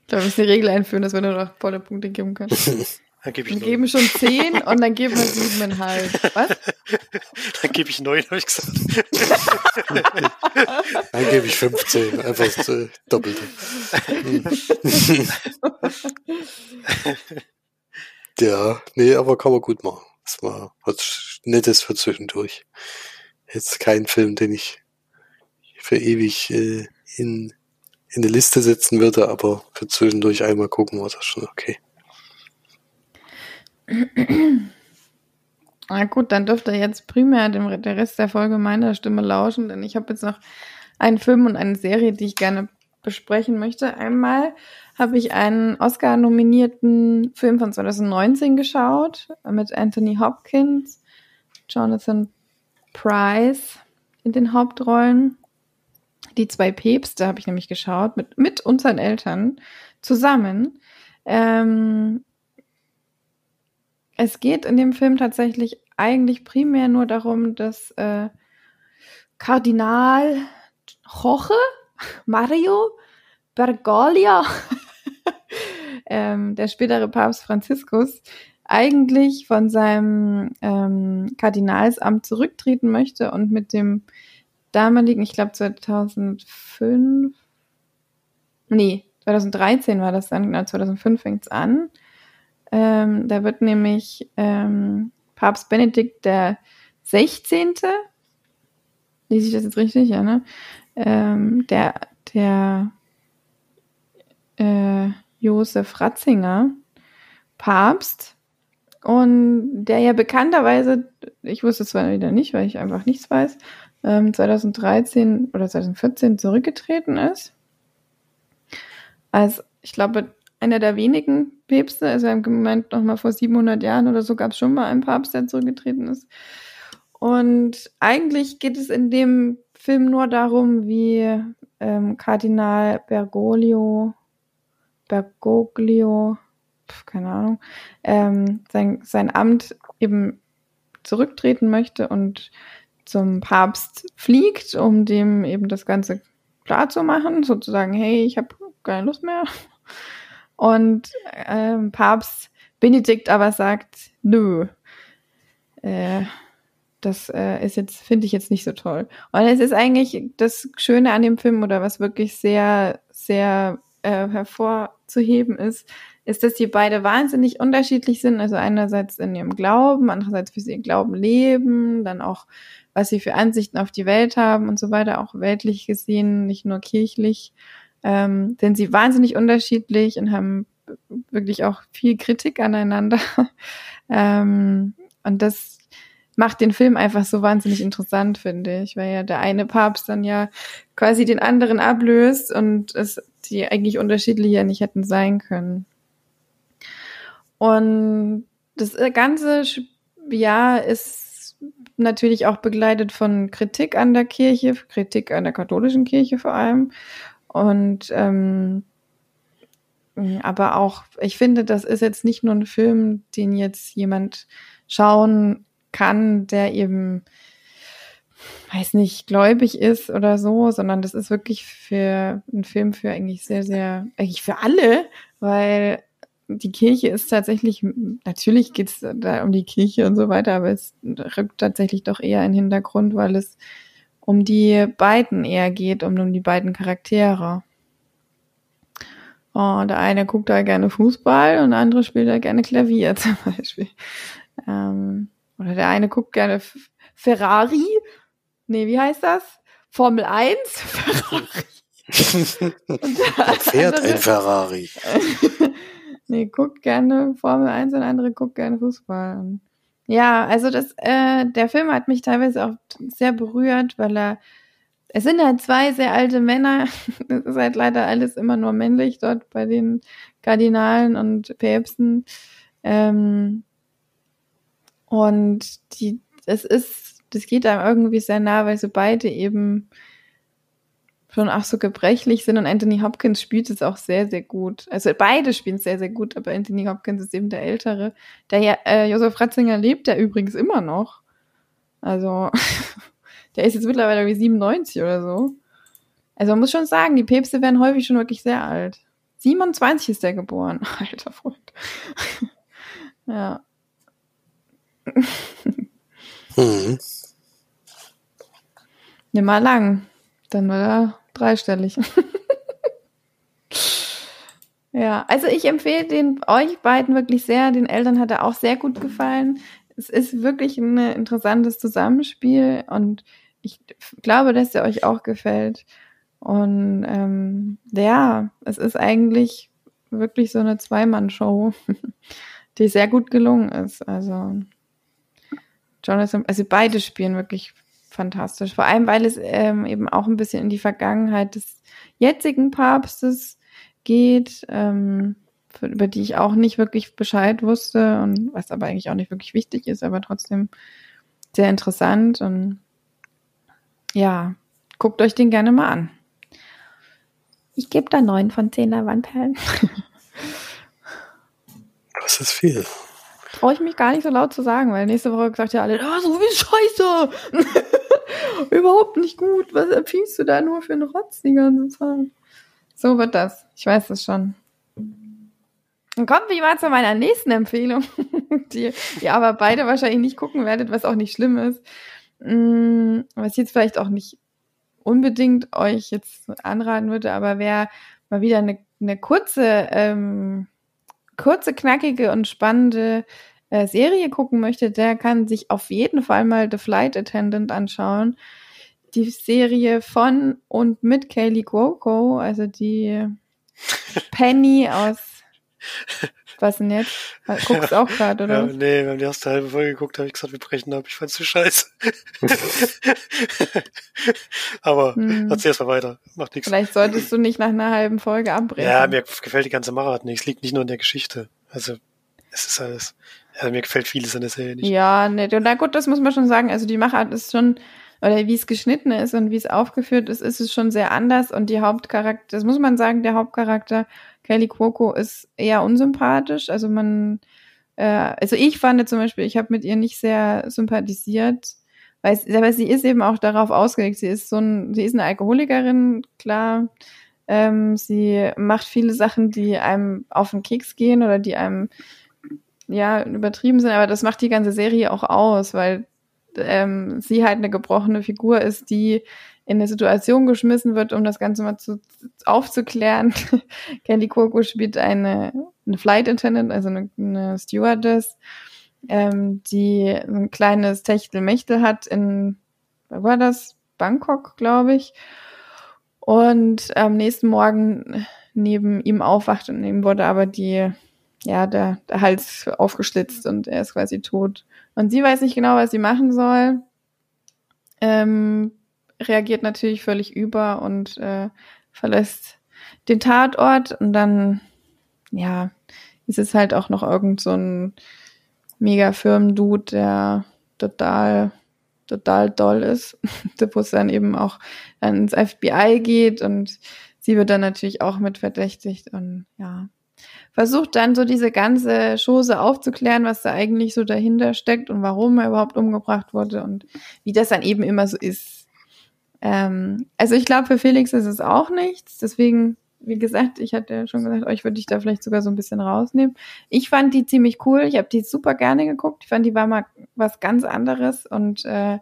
Ich glaube, wir müssen die Regel einführen, dass wir nur noch volle Punkte geben können. Dann gebe ich Wir neun. geben schon zehn und dann geben wir siebeneinhalb. Was? Dann gebe ich neun, habe ich gesagt. Dann gebe ich 15. Einfach das äh, Doppelte. ja, nee, aber kann man gut machen. Das war was Nettes für zwischendurch. Jetzt kein Film, den ich für ewig äh, in, in eine Liste setzen würde, aber für zwischendurch einmal gucken war das schon okay. Na gut, dann dürft ihr jetzt primär dem, der Rest der Folge meiner Stimme lauschen, denn ich habe jetzt noch einen Film und eine Serie, die ich gerne besprechen möchte. Einmal habe ich einen Oscar-nominierten Film von 2019 geschaut mit Anthony Hopkins, Jonathan Price in den Hauptrollen. Die zwei Päpste habe ich nämlich geschaut mit, mit unseren Eltern zusammen. Ähm, es geht in dem Film tatsächlich eigentlich primär nur darum, dass äh, Kardinal Jorge Mario Bergoglio, ähm, der spätere Papst Franziskus, eigentlich von seinem ähm, Kardinalsamt zurücktreten möchte und mit dem damaligen, ich glaube 2005, nee, 2013 war das dann, genau 2005 fängt's an. Ähm, da wird nämlich ähm, Papst Benedikt der 16. Lese ich das jetzt richtig, ja, ne? Ähm, der, der äh, Josef Ratzinger, Papst, und der ja bekannterweise, ich wusste es zwar wieder nicht, weil ich einfach nichts weiß, ähm, 2013 oder 2014 zurückgetreten ist. Als, ich glaube, einer der wenigen Päpste, also im Moment noch mal vor 700 Jahren oder so gab es schon mal einen Papst, der zurückgetreten ist. Und eigentlich geht es in dem Film nur darum, wie ähm, Kardinal Bergoglio Bergoglio, keine Ahnung, ähm, sein, sein Amt eben zurücktreten möchte und zum Papst fliegt, um dem eben das Ganze klar zu machen, sozusagen, hey, ich habe keine Lust mehr. Und ähm, Papst Benedikt aber sagt, nö, äh, das äh, ist jetzt, finde ich jetzt nicht so toll. Und es ist eigentlich das Schöne an dem Film oder was wirklich sehr, sehr äh, hervorzuheben ist, ist, dass die beide wahnsinnig unterschiedlich sind. Also einerseits in ihrem Glauben, andererseits wie sie ihren Glauben leben, dann auch, was sie für Ansichten auf die Welt haben und so weiter, auch weltlich gesehen, nicht nur kirchlich. Ähm, sind sie wahnsinnig unterschiedlich und haben wirklich auch viel Kritik aneinander. ähm, und das macht den Film einfach so wahnsinnig interessant, finde ich, weil ja der eine Papst dann ja quasi den anderen ablöst und es die eigentlich unterschiedlicher nicht hätten sein können. Und das ganze Jahr ist natürlich auch begleitet von Kritik an der Kirche, Kritik an der katholischen Kirche vor allem. Und ähm, aber auch, ich finde, das ist jetzt nicht nur ein Film, den jetzt jemand schauen kann, der eben, weiß nicht, gläubig ist oder so, sondern das ist wirklich für ein Film für eigentlich sehr, sehr, eigentlich für alle, weil die Kirche ist tatsächlich, natürlich geht es da um die Kirche und so weiter, aber es rückt tatsächlich doch eher in den Hintergrund, weil es um die beiden eher geht, um, um die beiden Charaktere. Oh, der eine guckt da gerne Fußball und der andere spielt da gerne Klavier zum Beispiel. Ähm, oder der eine guckt gerne Ferrari. Nee, wie heißt das? Formel 1? Ferrari. und fährt andere, ein Ferrari. nee, guckt gerne Formel 1 und der andere guckt gerne Fußball. Ja, also das, äh, der Film hat mich teilweise auch sehr berührt, weil er es sind halt zwei sehr alte Männer. Es ist halt leider alles immer nur männlich dort bei den Kardinalen und Päpsten. Ähm, und die, es ist, das geht einem irgendwie sehr nah, weil so beide eben schon auch so gebrechlich sind und Anthony Hopkins spielt es auch sehr, sehr gut. Also beide spielen es sehr, sehr gut, aber Anthony Hopkins ist eben der Ältere. Der äh, Josef Ratzinger lebt ja übrigens immer noch. Also Der ist jetzt mittlerweile wie 97 oder so. Also man muss schon sagen, die Päpste werden häufig schon wirklich sehr alt. 27 ist der geboren. Alter Freund. ja. mhm. Nimm mal lang. Dann war er dreistellig. ja, also ich empfehle den euch beiden wirklich sehr. Den Eltern hat er auch sehr gut gefallen. Es ist wirklich ein interessantes Zusammenspiel und ich glaube, dass er euch auch gefällt. Und ähm, ja, es ist eigentlich wirklich so eine Zweimann-Show, die sehr gut gelungen ist. Also Jonathan, also beide spielen wirklich fantastisch. Vor allem, weil es ähm, eben auch ein bisschen in die Vergangenheit des jetzigen Papstes geht, ähm, für, über die ich auch nicht wirklich Bescheid wusste und was aber eigentlich auch nicht wirklich wichtig ist, aber trotzdem sehr interessant und ja, guckt euch den gerne mal an. Ich gebe da neun von zehn Lavandperlen. Das ist viel. Traue ich mich gar nicht so laut zu sagen, weil nächste Woche gesagt ja alle, oh, so viel Scheiße. Überhaupt nicht gut. Was empfiehlst du da nur für einen Rotz die ganze Zeit? So wird das. Ich weiß es schon. Dann kommen wir mal zu meiner nächsten Empfehlung, die ihr aber beide wahrscheinlich nicht gucken werdet, was auch nicht schlimm ist. Mm, was jetzt vielleicht auch nicht unbedingt euch jetzt anraten würde, aber wer mal wieder eine, eine kurze, ähm, kurze, knackige und spannende äh, Serie gucken möchte, der kann sich auf jeden Fall mal The Flight Attendant anschauen. Die Serie von und mit Kaylee Cuoco, also die Penny aus was denn jetzt? Guckst auch gerade, oder? Ja, nee, wir haben die erste halbe Folge geguckt, habe ich gesagt, wir brechen ab. Ich fand's zu scheiße. Aber hm. erzähl erst mal weiter. Macht nichts. Vielleicht solltest du nicht nach einer halben Folge abbrechen. Ja, mir gefällt die ganze Marathon nicht. Es liegt nicht nur in der Geschichte. Also, es ist alles. Ja, mir gefällt vieles an der Serie nicht. Ja, ne, na gut, das muss man schon sagen. Also die Machart ist schon oder wie es geschnitten ist und wie es aufgeführt ist, ist es schon sehr anders. Und die Hauptcharakter, das muss man sagen, der Hauptcharakter Kelly Cuoco ist eher unsympathisch. Also man, äh, also ich fand zum Beispiel, ich habe mit ihr nicht sehr sympathisiert, weil, aber sie ist eben auch darauf ausgelegt. Sie ist so ein, sie ist eine Alkoholikerin, klar. Ähm, sie macht viele Sachen, die einem auf den Keks gehen oder die einem ja übertrieben sind, aber das macht die ganze Serie auch aus, weil ähm, sie halt eine gebrochene Figur ist, die in eine Situation geschmissen wird, um das Ganze mal zu, aufzuklären. Candy Coco spielt eine, eine Flight Attendant, also eine, eine Stewardess, ähm, die ein kleines Techtelmechtel hat in, wo war das? Bangkok, glaube ich. Und am nächsten Morgen neben ihm aufwacht und ihm wurde aber die, ja, der, der Hals aufgeschlitzt und er ist quasi tot. Und sie weiß nicht genau, was sie machen soll. Ähm, reagiert natürlich völlig über und äh, verlässt den Tatort und dann, ja, ist es halt auch noch irgend so ein mega Firmendude, der total, total doll ist, wo es dann eben auch dann ins FBI geht und sie wird dann natürlich auch mit verdächtigt und ja, versucht dann so diese ganze Chose aufzuklären, was da eigentlich so dahinter steckt und warum er überhaupt umgebracht wurde und wie das dann eben immer so ist. Ähm, also ich glaube, für Felix ist es auch nichts. Deswegen, wie gesagt, ich hatte ja schon gesagt, euch würde ich da vielleicht sogar so ein bisschen rausnehmen. Ich fand die ziemlich cool. Ich habe die super gerne geguckt. Ich fand, die war mal was ganz anderes und äh,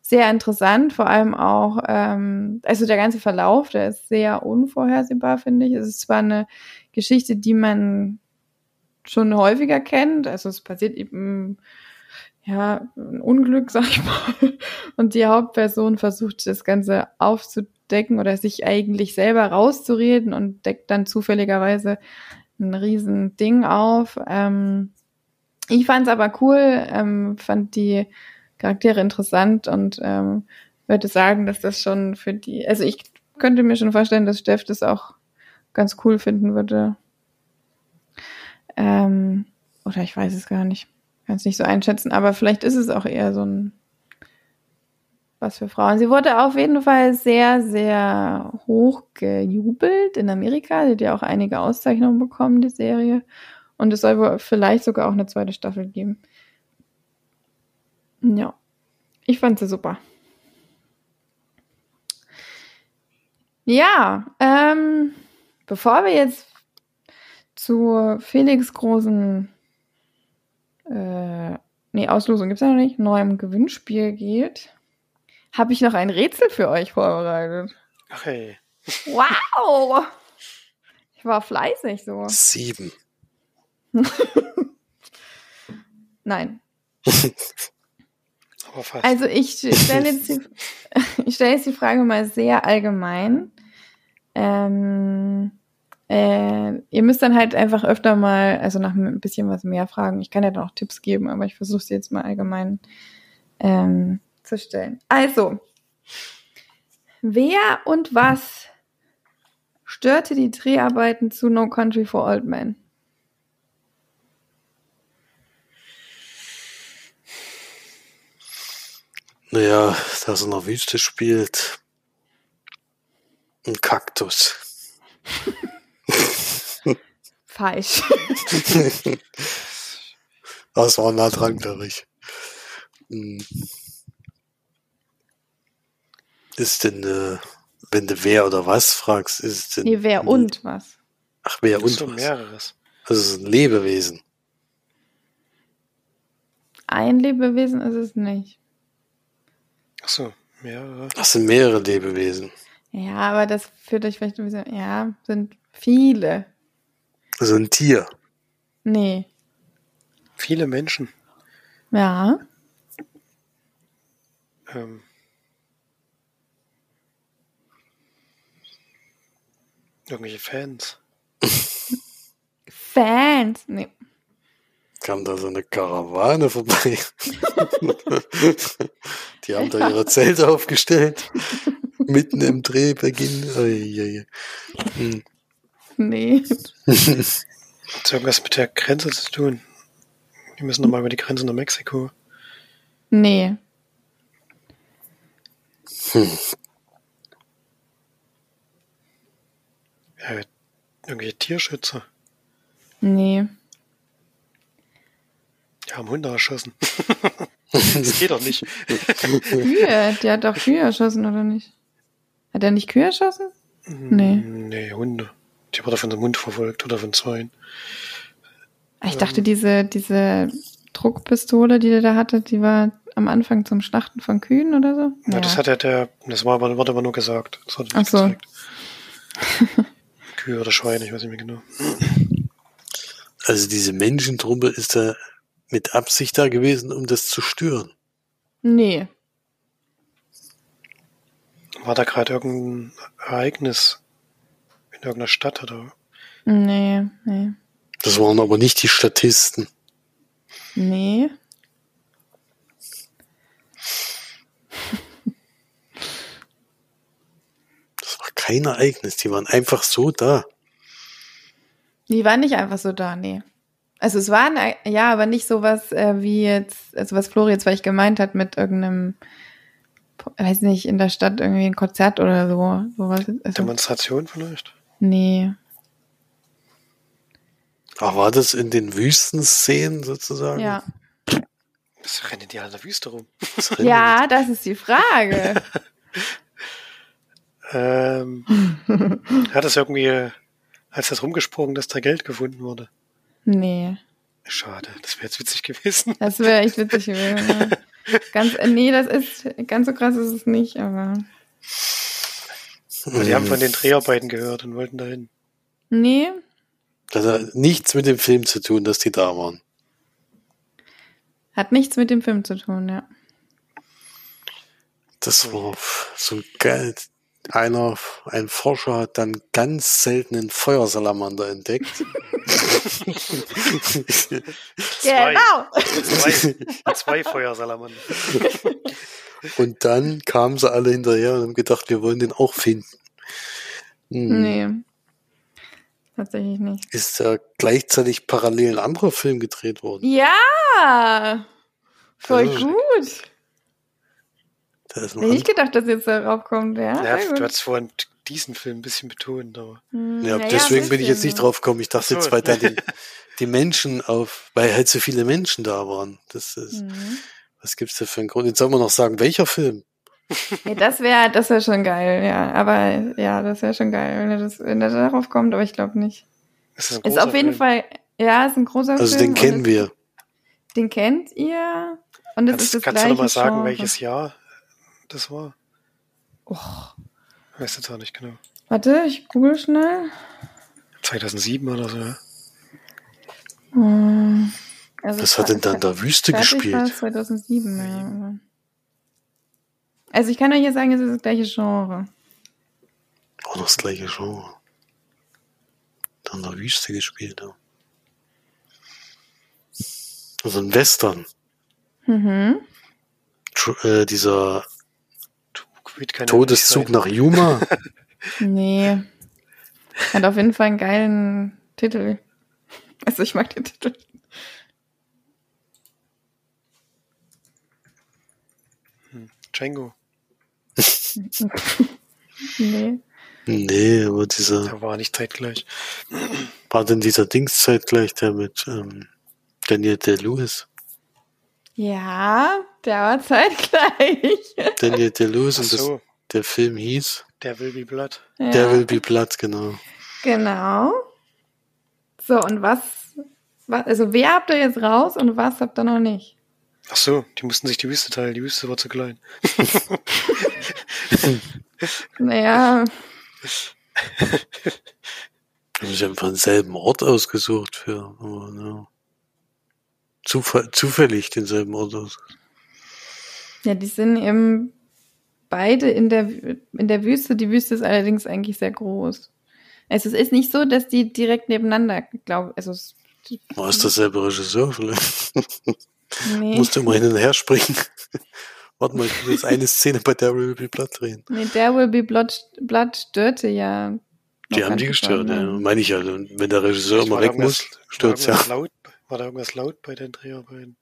sehr interessant, vor allem auch, ähm, also der ganze Verlauf, der ist sehr unvorhersehbar, finde ich. Es ist zwar eine Geschichte, die man schon häufiger kennt, also es passiert eben ja, ein Unglück, sag ich mal. Und die Hauptperson versucht das Ganze aufzudecken oder sich eigentlich selber rauszureden und deckt dann zufälligerweise ein riesen Ding auf. Ähm, ich fand es aber cool, ähm, fand die Charaktere interessant und ähm, würde sagen, dass das schon für die, also ich könnte mir schon vorstellen, dass Steff das auch ganz cool finden würde. Ähm, oder ich weiß es gar nicht. Kann es nicht so einschätzen, aber vielleicht ist es auch eher so ein was für Frauen. Sie wurde auf jeden Fall sehr, sehr hoch gejubelt in Amerika. Sie hat ja auch einige Auszeichnungen bekommen, die Serie. Und es soll vielleicht sogar auch eine zweite Staffel geben. Ja, ich fand sie super. Ja, ähm, bevor wir jetzt zu Felix großen, äh, nee, Auslosung gibt's ja noch nicht, neuem Gewinnspiel geht, habe ich noch ein Rätsel für euch vorbereitet. Ach hey. Wow! Ich war fleißig so. Sieben. Nein. Aber fast. Also ich stelle jetzt, die, ich stelle jetzt die Frage mal sehr allgemein. Ähm, äh, ihr müsst dann halt einfach öfter mal, also nach ein bisschen was mehr fragen. Ich kann ja dann auch Tipps geben, aber ich versuche sie jetzt mal allgemein ähm, zu stellen. Also, wer und was störte die Dreharbeiten zu No Country for Old Men? Naja, da es in der Wüste spielt. Ein Kaktus. Falsch. das war nah dran, glaube ich. Hm. Ist denn, äh, wenn du wer oder was fragst, ist es denn. Nee, wer und was? Ach, wer und so was? mehreres. Also es ist ein Lebewesen. Ein Lebewesen ist es nicht. Ach so, mehrere. Das sind mehrere Lebewesen. Ja, aber das führt euch vielleicht ein bisschen, ja, sind viele. Also ein Tier. Nee. Viele Menschen. Ja. Ähm, irgendwelche Fans. Fans. Nee. Kam da so eine Karawane vorbei. Die haben da ihre Zelte aufgestellt. Mitten im Drehbeginn. Uiuiui. Hm. Nee. Hat irgendwas mit der Grenze zu tun? Wir müssen nochmal über die Grenze nach Mexiko. Nee. Hm. Ja, irgendwelche Tierschützer. Nee. Die haben Hunde erschossen. das geht doch nicht. Kühe. Der hat doch Kühe erschossen, oder nicht? Hat er nicht Kühe erschossen? Nee. Nee, Hunde. Die wurde von dem Hund verfolgt oder von Zweien. Ich dachte, diese, diese Druckpistole, die der da hatte, die war am Anfang zum Schlachten von Kühen oder so? Ja, das hat ja der, das war aber, wurde aber nur gesagt. Das wurde Ach nicht so. gezeigt. Kühe oder Schweine, ich weiß nicht mehr genau. Also diese Menschentruppe ist da mit Absicht da gewesen, um das zu stören. Nee. War da gerade irgendein Ereignis in irgendeiner Stadt oder? Nee, nee. Das waren aber nicht die Statisten. Nee. Das war kein Ereignis. Die waren einfach so da. Die waren nicht einfach so da, nee. Also es waren, ja, aber nicht sowas äh, wie jetzt, also was Flori jetzt vielleicht gemeint hat mit irgendeinem, weiß nicht, in der Stadt irgendwie ein Konzert oder so. Sowas. Also, Demonstration vielleicht? Nee. Ach, war das in den Wüstenszenen sozusagen? Ja. Was rennen die alle in der Wüste rum? Das Ja, das ist die Frage. Ähm, hat es irgendwie, als das rumgesprungen, dass da Geld gefunden wurde? nee. Schade, das wäre jetzt witzig gewesen. Das wäre echt witzig gewesen. Ganz, nee, das ist, ganz so krass ist es nicht, aber. Aber die haben von den Dreharbeiten gehört und wollten dahin. Nee, Das hat nichts mit dem Film zu tun, dass die da waren. hat nichts mit dem Film zu tun, ja. Das war so geil. Einer, ein Forscher hat dann ganz seltenen Feuersalamander entdeckt. Zwei. Genau. Zwei, zwei Feuersalamander. Und dann kamen sie alle hinterher und haben gedacht, wir wollen den auch finden. Hm. Nee. Tatsächlich nicht. Ist da gleichzeitig parallel ein anderer Film gedreht worden? Ja! Voll Also, gut. Da ist noch Hätte ich gedacht, dass jetzt darauf kommt, ja. Ja, du hast vorhin diesen Film ein bisschen betont, aber Hm, Ja, naja, deswegen ein bin ich jetzt nicht drauf gekommen. Ich dachte so. jetzt, weil da die, die Menschen auf, weil halt so viele Menschen da waren. Das ist, Mhm. was gibt's da für einen Grund? Jetzt soll man noch sagen, welcher Film? Ja, das wäre das wär schon geil, ja. Aber ja, das wäre schon geil, wenn er, das, wenn er darauf kommt, aber ich glaube nicht. ist ein Ist auf jeden Film. Fall, ja, ist ein großer Also Film. den kennen wir. Den kennt ihr. Und ist Kannst, das kannst du gleiche noch mal sagen, Genre. welches Jahr das war? Oh, Ich weiß jetzt auch nicht genau. warte, ich google schnell. 2007 oder so, ja? Hm, Also Was hat denn da in der Wüste gespielt? es 2007, ja. Also ich kann euch jetzt sagen, es ist das gleiche Genre. Auch noch das gleiche Genre. Da in der Wüste gespielt, ja. Also ein Western. Mhm. Tr- Äh, dieser ja Todeszug nach Yuma. Nee. Hat auf jeden Fall einen geilen Titel. Also ich mag den Titel. sein. Django, Nee. nee, aber dieser, der war nicht zeitgleich. war denn dieser Dingszeit gleich der mit ähm, Daniel Day-Lewis? Ja, der war zeitgleich. Daniel Day-Lewis Ach und das, so, der Film hieß der Will Be Blood. Ja, Der Will Be Blood, genau. Genau. So, und was, was, also wer habt ihr jetzt raus und was habt ihr noch nicht? Ach so, die mussten sich die Wüste teilen. Die Wüste war zu klein. Naja, Haben sich einfach denselben Ort ausgesucht für, aber, ja. Zufall, zufällig denselben Ort aus. ja, die sind eben beide in der, in der Wüste. Die Wüste ist allerdings eigentlich sehr groß. Also es ist nicht so, dass die direkt nebeneinander, glaube also War es derselbe Regisseur vielleicht? nee, Musste immer hin und her springen. Warte mal, ich will jetzt eine Szene bei der Will Be Blood drehen. nee, der Will Be Blood, Blood störte ja. Die haben die gestört, ja. besonders. Meine ich ja. Wenn der Regisseur immer War da weg muss, stört's ja. Laut, war da irgendwas laut bei den Dreharbeiten?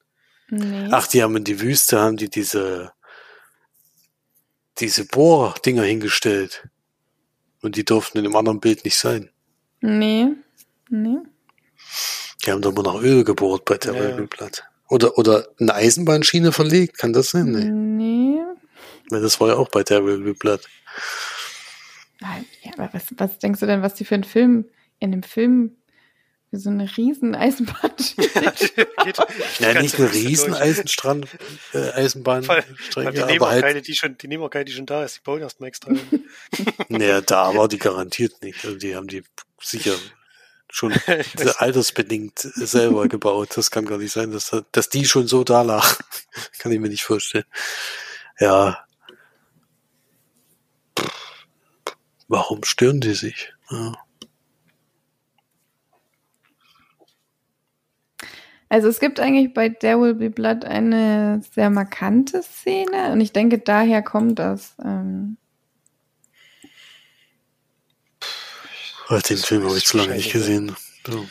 Nee. Ach, die haben in die Wüste, haben die diese, diese Bohrdinger hingestellt. Und die durften in dem anderen Bild nicht sein. Nee. Nee. Die haben doch immer nach Öl gebohrt bei der Ja. Oder, oder eine Eisenbahnschiene verlegt, kann das sein? Nee. Nee. Weil das war ja auch bei der Rödelblatt. Nein, Ja, aber was, was denkst du denn, was die für einen Film, in dem Film für so eine riesen Eisenbahn Geht Ja, nicht eine Liste riesen durch. Eisenstrand, äh, Eisenbahnstrecke, die nehmen aber auch halt, keine, die schon, die nehmen auch keine, die schon da ist. Die bauen erst mal extra. hin. naja, da war die garantiert nicht. Also die haben die sicher schon altersbedingt selber gebaut. Das kann gar nicht sein, dass, dass die schon so da lag. kann ich mir nicht vorstellen. Ja. Warum stören die sich? Ja. Also es gibt eigentlich bei There Will Be Blood eine sehr markante Szene und ich denke, daher kommt das. Ähm, Oh, Den Film habe ich zu lange nicht gesehen. So.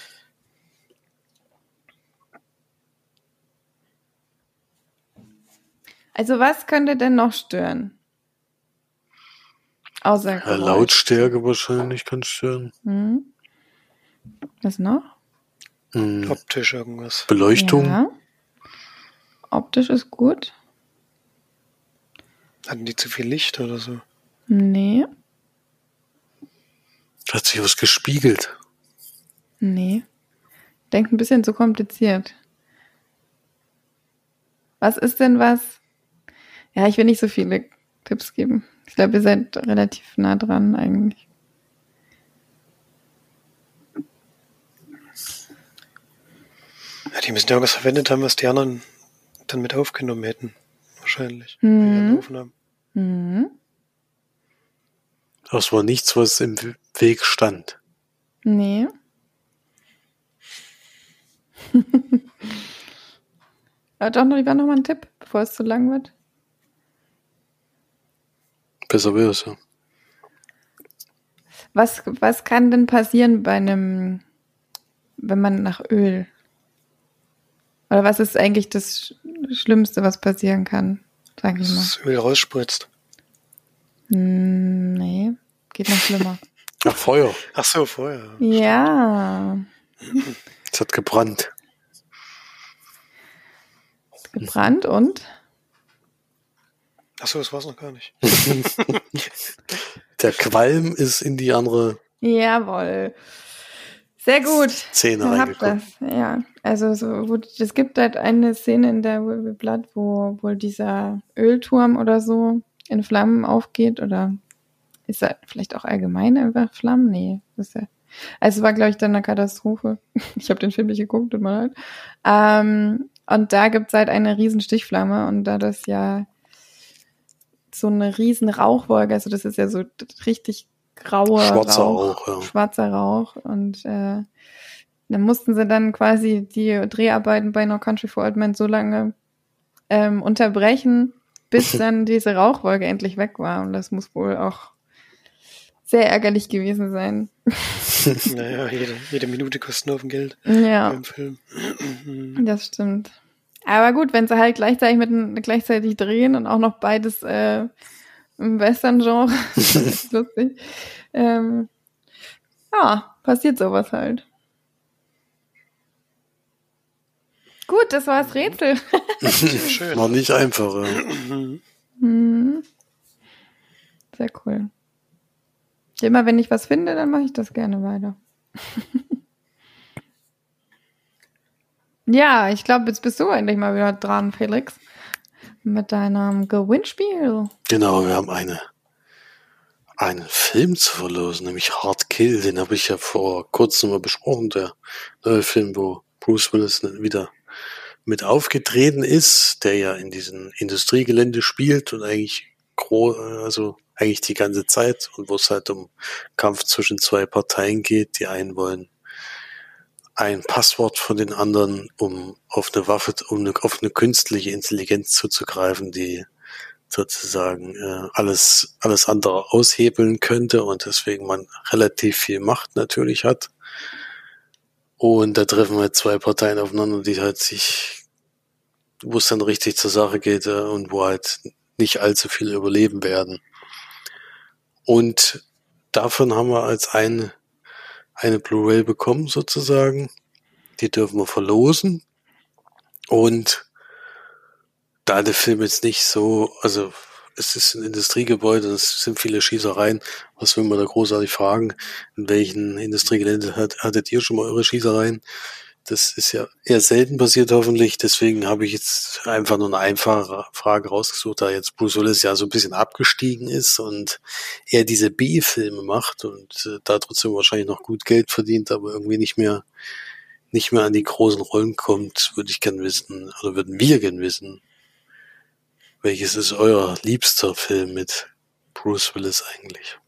also was könnte denn noch stören? Außer Ja. Lautstärke wahrscheinlich kann stören. Hm? Was noch? Hm, Optisch irgendwas. Beleuchtung. Ja. Optisch ist gut. Hatten die zu viel Licht oder so? Nee, Hat sich was gespiegelt. nee. Denkt ein bisschen zu kompliziert. Was ist denn was? Ja, ich will nicht so viele Tipps geben. Ich glaube, ihr seid relativ nah dran eigentlich. Ja, die müssen ja irgendwas verwendet haben, was die anderen dann mit aufgenommen hätten. Wahrscheinlich. Mhm. Mhm. Das war nichts, was im Weg stand. Nee. Aber doch noch lieber noch mal ein Tipp, bevor es zu lang wird. Besser wäre es ja. Was, was kann denn passieren bei einem, wenn man nach Öl? Oder was ist eigentlich das Sch- Schlimmste, was passieren kann? Sag ich mal. Das Öl rausspritzt. Hm, nee, geht noch schlimmer. Ach, Feuer. Ach so, vorher. ja, Es hat gebrannt. gebrannt und? Ach so, das war's noch gar nicht. Der Qualm ist in die andere Jawohl. Sehr gut. Szene habt reingekommen. das, ja. Also so, wo, es gibt halt eine Szene in der Will Be Blood, wo wohl dieser Ölturm oder so in Flammen aufgeht oder ist er vielleicht auch allgemein einfach Flammen? Nee, das ist ja. Also es war, glaube ich, dann eine Katastrophe. Ich habe den Film nicht geguckt, tut mir leid. Ähm, und da gibt's halt eine riesen Stichflamme und da das ja so eine riesen Rauchwolke, also das ist ja so richtig grauer Schwarzer Rauch, Rauch, ja. schwarzer Rauch und äh, dann mussten sie dann quasi die Dreharbeiten bei No Country for Old Men so lange ähm, unterbrechen, bis dann diese Rauchwolke endlich weg war und das muss wohl auch sehr ärgerlich gewesen sein. naja, jede, jede Minute kostet nur auf dem Geld Ja. beim Film. Das stimmt. Aber gut, wenn sie halt gleichzeitig mit gleichzeitig drehen und auch noch beides äh, im Western-Genre, das ist lustig. Ähm, ja, passiert sowas halt. Gut, das war das Rätsel. Schön. War nicht einfach. Ja. Mhm. Hm. Sehr cool. Immer wenn ich was finde, dann mache ich das gerne weiter. ja, ich glaube, jetzt bist du endlich mal wieder dran, Felix. Mit deinem Gewinnspiel. Genau, wir haben eine, einen Film zu verlosen, nämlich Hard Kill. Den habe ich ja vor kurzem mal besprochen. Der neue Film, wo Bruce Willis wieder mit aufgetreten ist, der ja in diesem Industriegelände spielt und eigentlich gro also eigentlich die ganze Zeit und wo es halt um Kampf zwischen zwei Parteien geht. Die einen wollen ein Passwort von den anderen, um auf eine Waffe, um eine, auf eine künstliche Intelligenz zuzugreifen, die sozusagen äh, alles alles andere aushebeln könnte und deswegen man relativ viel Macht natürlich hat. Und da treffen halt zwei Parteien aufeinander, die halt sich, wo es dann richtig zur Sache geht äh, und wo halt nicht allzu viel überleben werden. Und davon haben wir als eine, eine Blu-ray bekommen sozusagen. Die dürfen wir verlosen. Und da der Film jetzt nicht so, also es ist ein Industriegebäude, es sind viele Schießereien. Was will man da großartig fragen? In welchen Industriegelände hat, hattet ihr schon mal eure Schießereien? Das ist ja eher selten passiert hoffentlich. Deswegen habe ich jetzt einfach nur eine einfache Frage rausgesucht, da jetzt Bruce Willis ja so ein bisschen abgestiegen ist und er diese B-Filme macht und äh, da trotzdem wahrscheinlich noch gut Geld verdient, aber irgendwie nicht mehr nicht mehr an die großen Rollen kommt, würde ich gern wissen, oder würden wir gern wissen, welches ist euer liebster Film mit Bruce Willis eigentlich?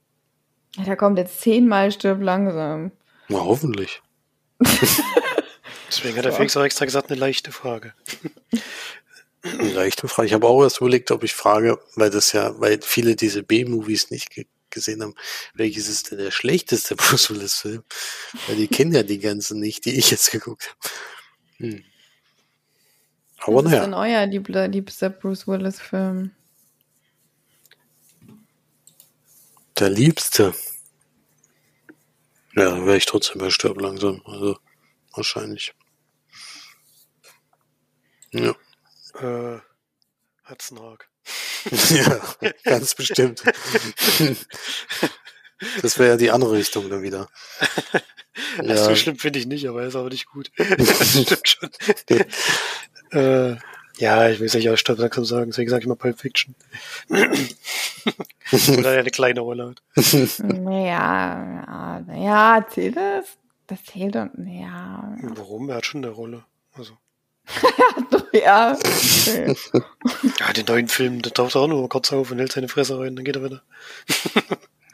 Ja, da kommt jetzt zehnmal stirb langsam. Na, hoffentlich. Deswegen hat der Felix auch extra gesagt, eine leichte Frage. Eine leichte Frage. Ich habe auch erst überlegt, ob ich frage, weil das ja, weil viele diese B-Movies nicht ge gesehen haben, welches ist denn der schlechteste Bruce Willis-Film? Weil die kennen ja die ganzen nicht, die ich jetzt geguckt habe. Hm. Aber Was ist naja. denn euer liebster, liebster Bruce Willis-Film? Der Liebste. Ja, wäre ich trotzdem bei Stirb langsam. Also wahrscheinlich. Ja. Äh, Hudson Hawk. ja, ganz bestimmt. Das wäre ja die andere Richtung dann wieder. Ja. So schlimm finde ich nicht, aber er ist aber nicht gut. das stimmt schon. äh, ja, ich will es nicht aus Stadt langsam sagen, deswegen sage ich mal Pulp Fiction. Oder er eine kleine Rolle hat. Naja, ja, ja, zählt das? Das zählt doch, ja. Warum? Er hat schon eine Rolle. Also. ja. Okay. Ja, den neuen Film, der taucht auch nur kurz auf und hält seine Fresse rein, dann geht er wieder.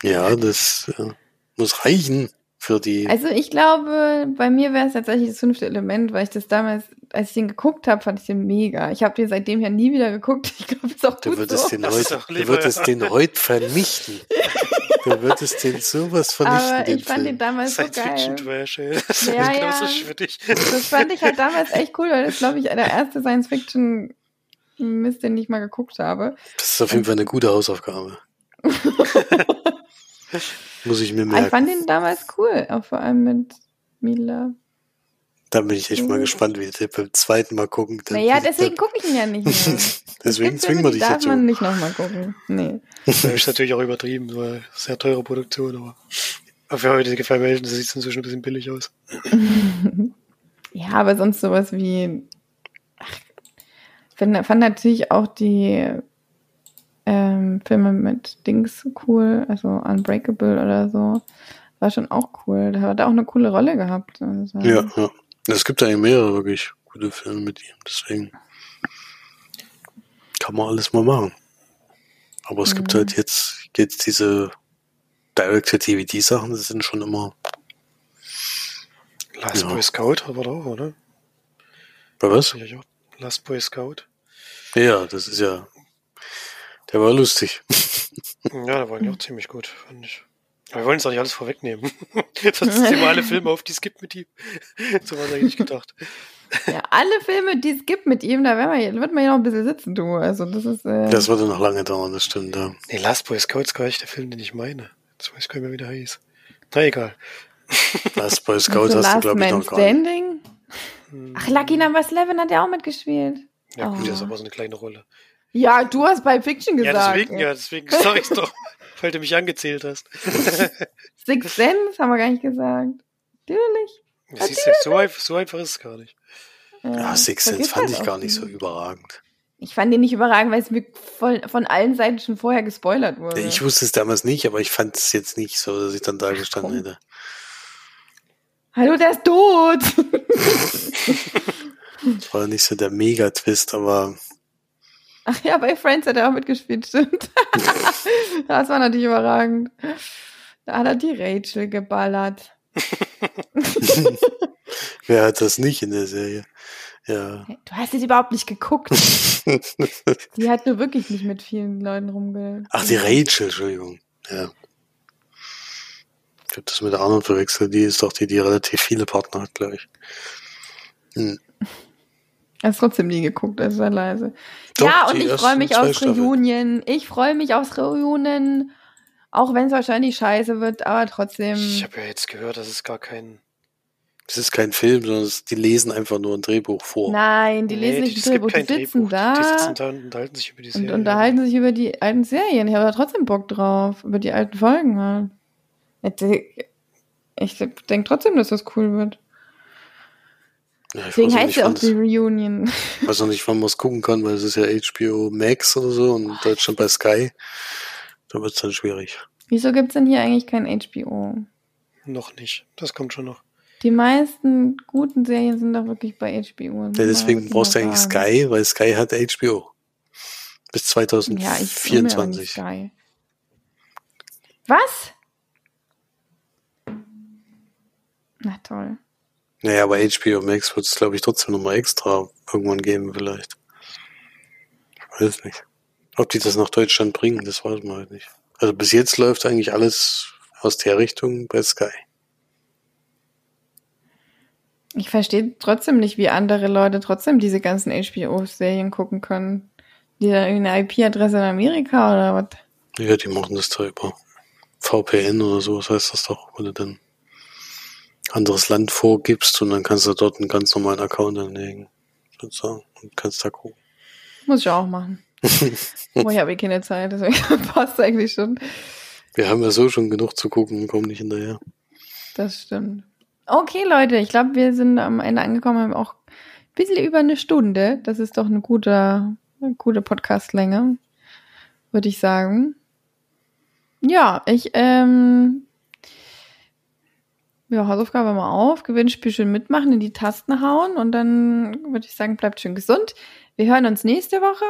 Ja, das äh, muss reichen für die. Also ich glaube, bei mir wäre es tatsächlich das fünfte Element, weil ich das damals, als ich den geguckt habe, fand ich den mega. Ich habe den seitdem ja nie wieder geguckt. Ich glaube, es ist auch Du gut würdest so. den heute, du würdest den heute vernichten. Du würdest den sowas vernichten. Aber den ich fand Film. den damals so Science Fiction geil. Trash, ey. Das ist Ja, ja. schwittig. Das fand ich halt damals echt cool, weil das, glaube ich, der erste Science-Fiction Mist, den ich mal geguckt habe. Das ist auf jeden Fall eine gute Hausaufgabe. Muss ich mir Aber Ich merken. fand den damals cool, auch vor allem mit Mila. Da bin ich echt mal Mhm. gespannt, wie der beim zweiten Mal gucken. Dann- Naja, deswegen gucke ich ihn ja nicht mehr. deswegen zwingen wir dich darf dazu. man nicht nochmal gucken. Nee. Das ist natürlich auch übertrieben, weil sehr teure Produktion, aber für heutige Verhältnisse sieht es inzwischen ein bisschen billig aus. Ja, aber sonst sowas wie. Ach, ich find, fand natürlich auch die ähm, Filme mit Dings cool, also Unbreakable oder so. War schon auch cool. Da hat er auch eine coole Rolle gehabt. Also, Ja, ja. Es gibt eigentlich mehrere wirklich gute Filme mit ihm, deswegen kann man alles mal machen. Aber es gibt Mhm. halt jetzt, jetzt diese Direct-to-DVD-Sachen, das sind schon immer, Last Ja. Boy Scout war da auch, oder? bei was? Last Boy Scout. Ja, das ist ja, der war lustig. Ja, da waren die auch ziemlich gut, fand ich. Wir wollen es auch nicht alles vorwegnehmen. Sonst sind immer alle Filme auf, die es gibt mit ihm. so war es eigentlich gedacht. ja, alle Filme, die es gibt mit ihm, da wir, wird man ja noch ein bisschen sitzen, du. Also das ist. Äh, Das würde noch lange dauern, das stimmt, ja. Nee, Last Boy Scout ist gar nicht der Film, den ich meine. Jetzt weiß ich gar nicht mehr, wie der hieß. Na egal. Last Boy Scout also hast du, glaube ich, Man noch gar nicht. Standing. Ach, Lucky Number 11 hat ja auch mitgespielt. Ja, gut, Oh. das ist aber so eine kleine Rolle. Ja, du hast bei Fiction gesagt. Ja, deswegen, ja, deswegen sag ich's doch, weil du mich angezählt hast. Six Sense haben wir gar nicht gesagt. Natürlich. Das du, so, einfach, so einfach ist es gar nicht. Ja, Six Sense vergiss fand ich gar nicht so überragend. Ich fand den nicht überragend, weil es mir voll, von allen Seiten schon vorher gespoilert wurde. Ich wusste es damals nicht, aber ich fand es jetzt nicht so, dass ich dann da gestanden komm. hätte. Hallo, der ist tot! Das war nicht so der Mega-Twist, aber Ach ja, bei Friends hat er auch mitgespielt, stimmt. das war natürlich überragend. Da hat er die Rachel geballert. wer hat das nicht in der Serie? Ja. Du hast es überhaupt nicht geguckt. Die hat nur wirklich nicht mit vielen Leuten rumge... Ach, die Rachel, Entschuldigung. Ja. Ich habe das mit der anderen verwechselt. Die ist doch die, die relativ viele Partner hat, glaube ich. Hm. Hast trotzdem nie geguckt, also sei leise. Doch, ja, und ich freue mich aufs. Reunion. Ich freue mich aufs Reunion. Auch wenn es wahrscheinlich scheiße wird, aber trotzdem. Ich habe ja jetzt gehört, dass es gar kein. Es ist kein Film, sondern es, die lesen einfach nur ein Drehbuch vor. Nein, die lesen Nee, nicht ein Drehbuch, die sitzen Drehbuch. da Die sitzen da und unterhalten sich über die und Serie. unterhalten sich über die alten Serien. Ich habe da trotzdem Bock drauf, über die alten Folgen halt. Ich denke trotzdem, dass das cool wird. Ja, Deswegen heißt nicht, ja auch die es- Reunion. Ich weiß noch nicht, wann man es gucken kann, weil es ist ja HBO Max oder so und in Deutschland bei Sky. Da wird es dann schwierig. Wieso gibt's denn hier eigentlich kein HBO? Noch nicht. Das kommt schon noch. Die meisten guten Serien sind doch wirklich bei HBO. Ja, deswegen brauchst du eigentlich Sky, weil Sky hat HBO. Bis Ja, ich 2024. Sky. Was? Na toll. Naja, aber HBO Max wird es, glaube ich, trotzdem nochmal extra irgendwann geben, vielleicht. Ich weiß nicht. Ob die das nach Deutschland bringen, das weiß man halt nicht. Also bis jetzt läuft eigentlich alles aus der Richtung bei Sky. Ich verstehe trotzdem nicht, wie andere Leute trotzdem diese ganzen HBO-Serien gucken können. Die da eine IP-Adresse in Amerika oder was? Ja, die machen das da über VPN oder so, was heißt das doch, du dann anderes Land vorgibst und dann kannst du dort einen ganz normalen Account anlegen. Sozusagen. Und kannst da gucken. Muss ich auch machen. oh, ich habe eh keine Zeit, deswegen passt eigentlich schon. Wir haben ja so schon genug zu gucken und kommen nicht hinterher. Das stimmt. Okay, Leute, ich glaube, wir sind am Ende angekommen, haben auch ein bisschen über eine Stunde. Das ist doch eine gute, eine gute Podcastlänge, würde ich sagen. Ja, ich, ähm, ja, Hausaufgabe mal auf, Gewinnspiel schön mitmachen, in die Tasten hauen und dann würde ich sagen, bleibt schön gesund. Wir hören uns nächste Woche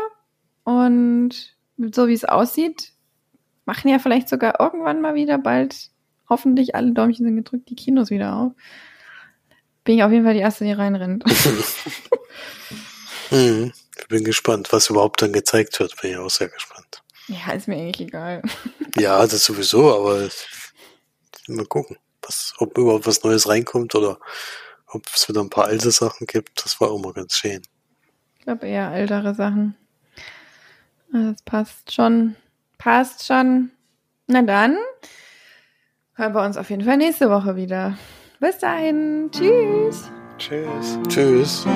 und so wie es aussieht, machen ja vielleicht sogar irgendwann mal wieder bald hoffentlich alle Däumchen sind gedrückt, die Kinos wieder auf. Bin ich auf jeden Fall die Erste, die reinrennt. Mhm. Ich bin gespannt, was überhaupt dann gezeigt wird. Bin ich auch sehr gespannt. ja, ist mir eigentlich egal. Ja, das sowieso, aber mal gucken, was, ob überhaupt was Neues reinkommt oder ob es wieder ein paar alte Sachen gibt. Das war auch mal ganz schön. Ich glaube eher ältere Sachen. Ah, Das passt schon. Passt schon. Na dann hören wir uns auf jeden Fall nächste Woche wieder. Bis dahin. Tschüss. Tschüss. Tschüss.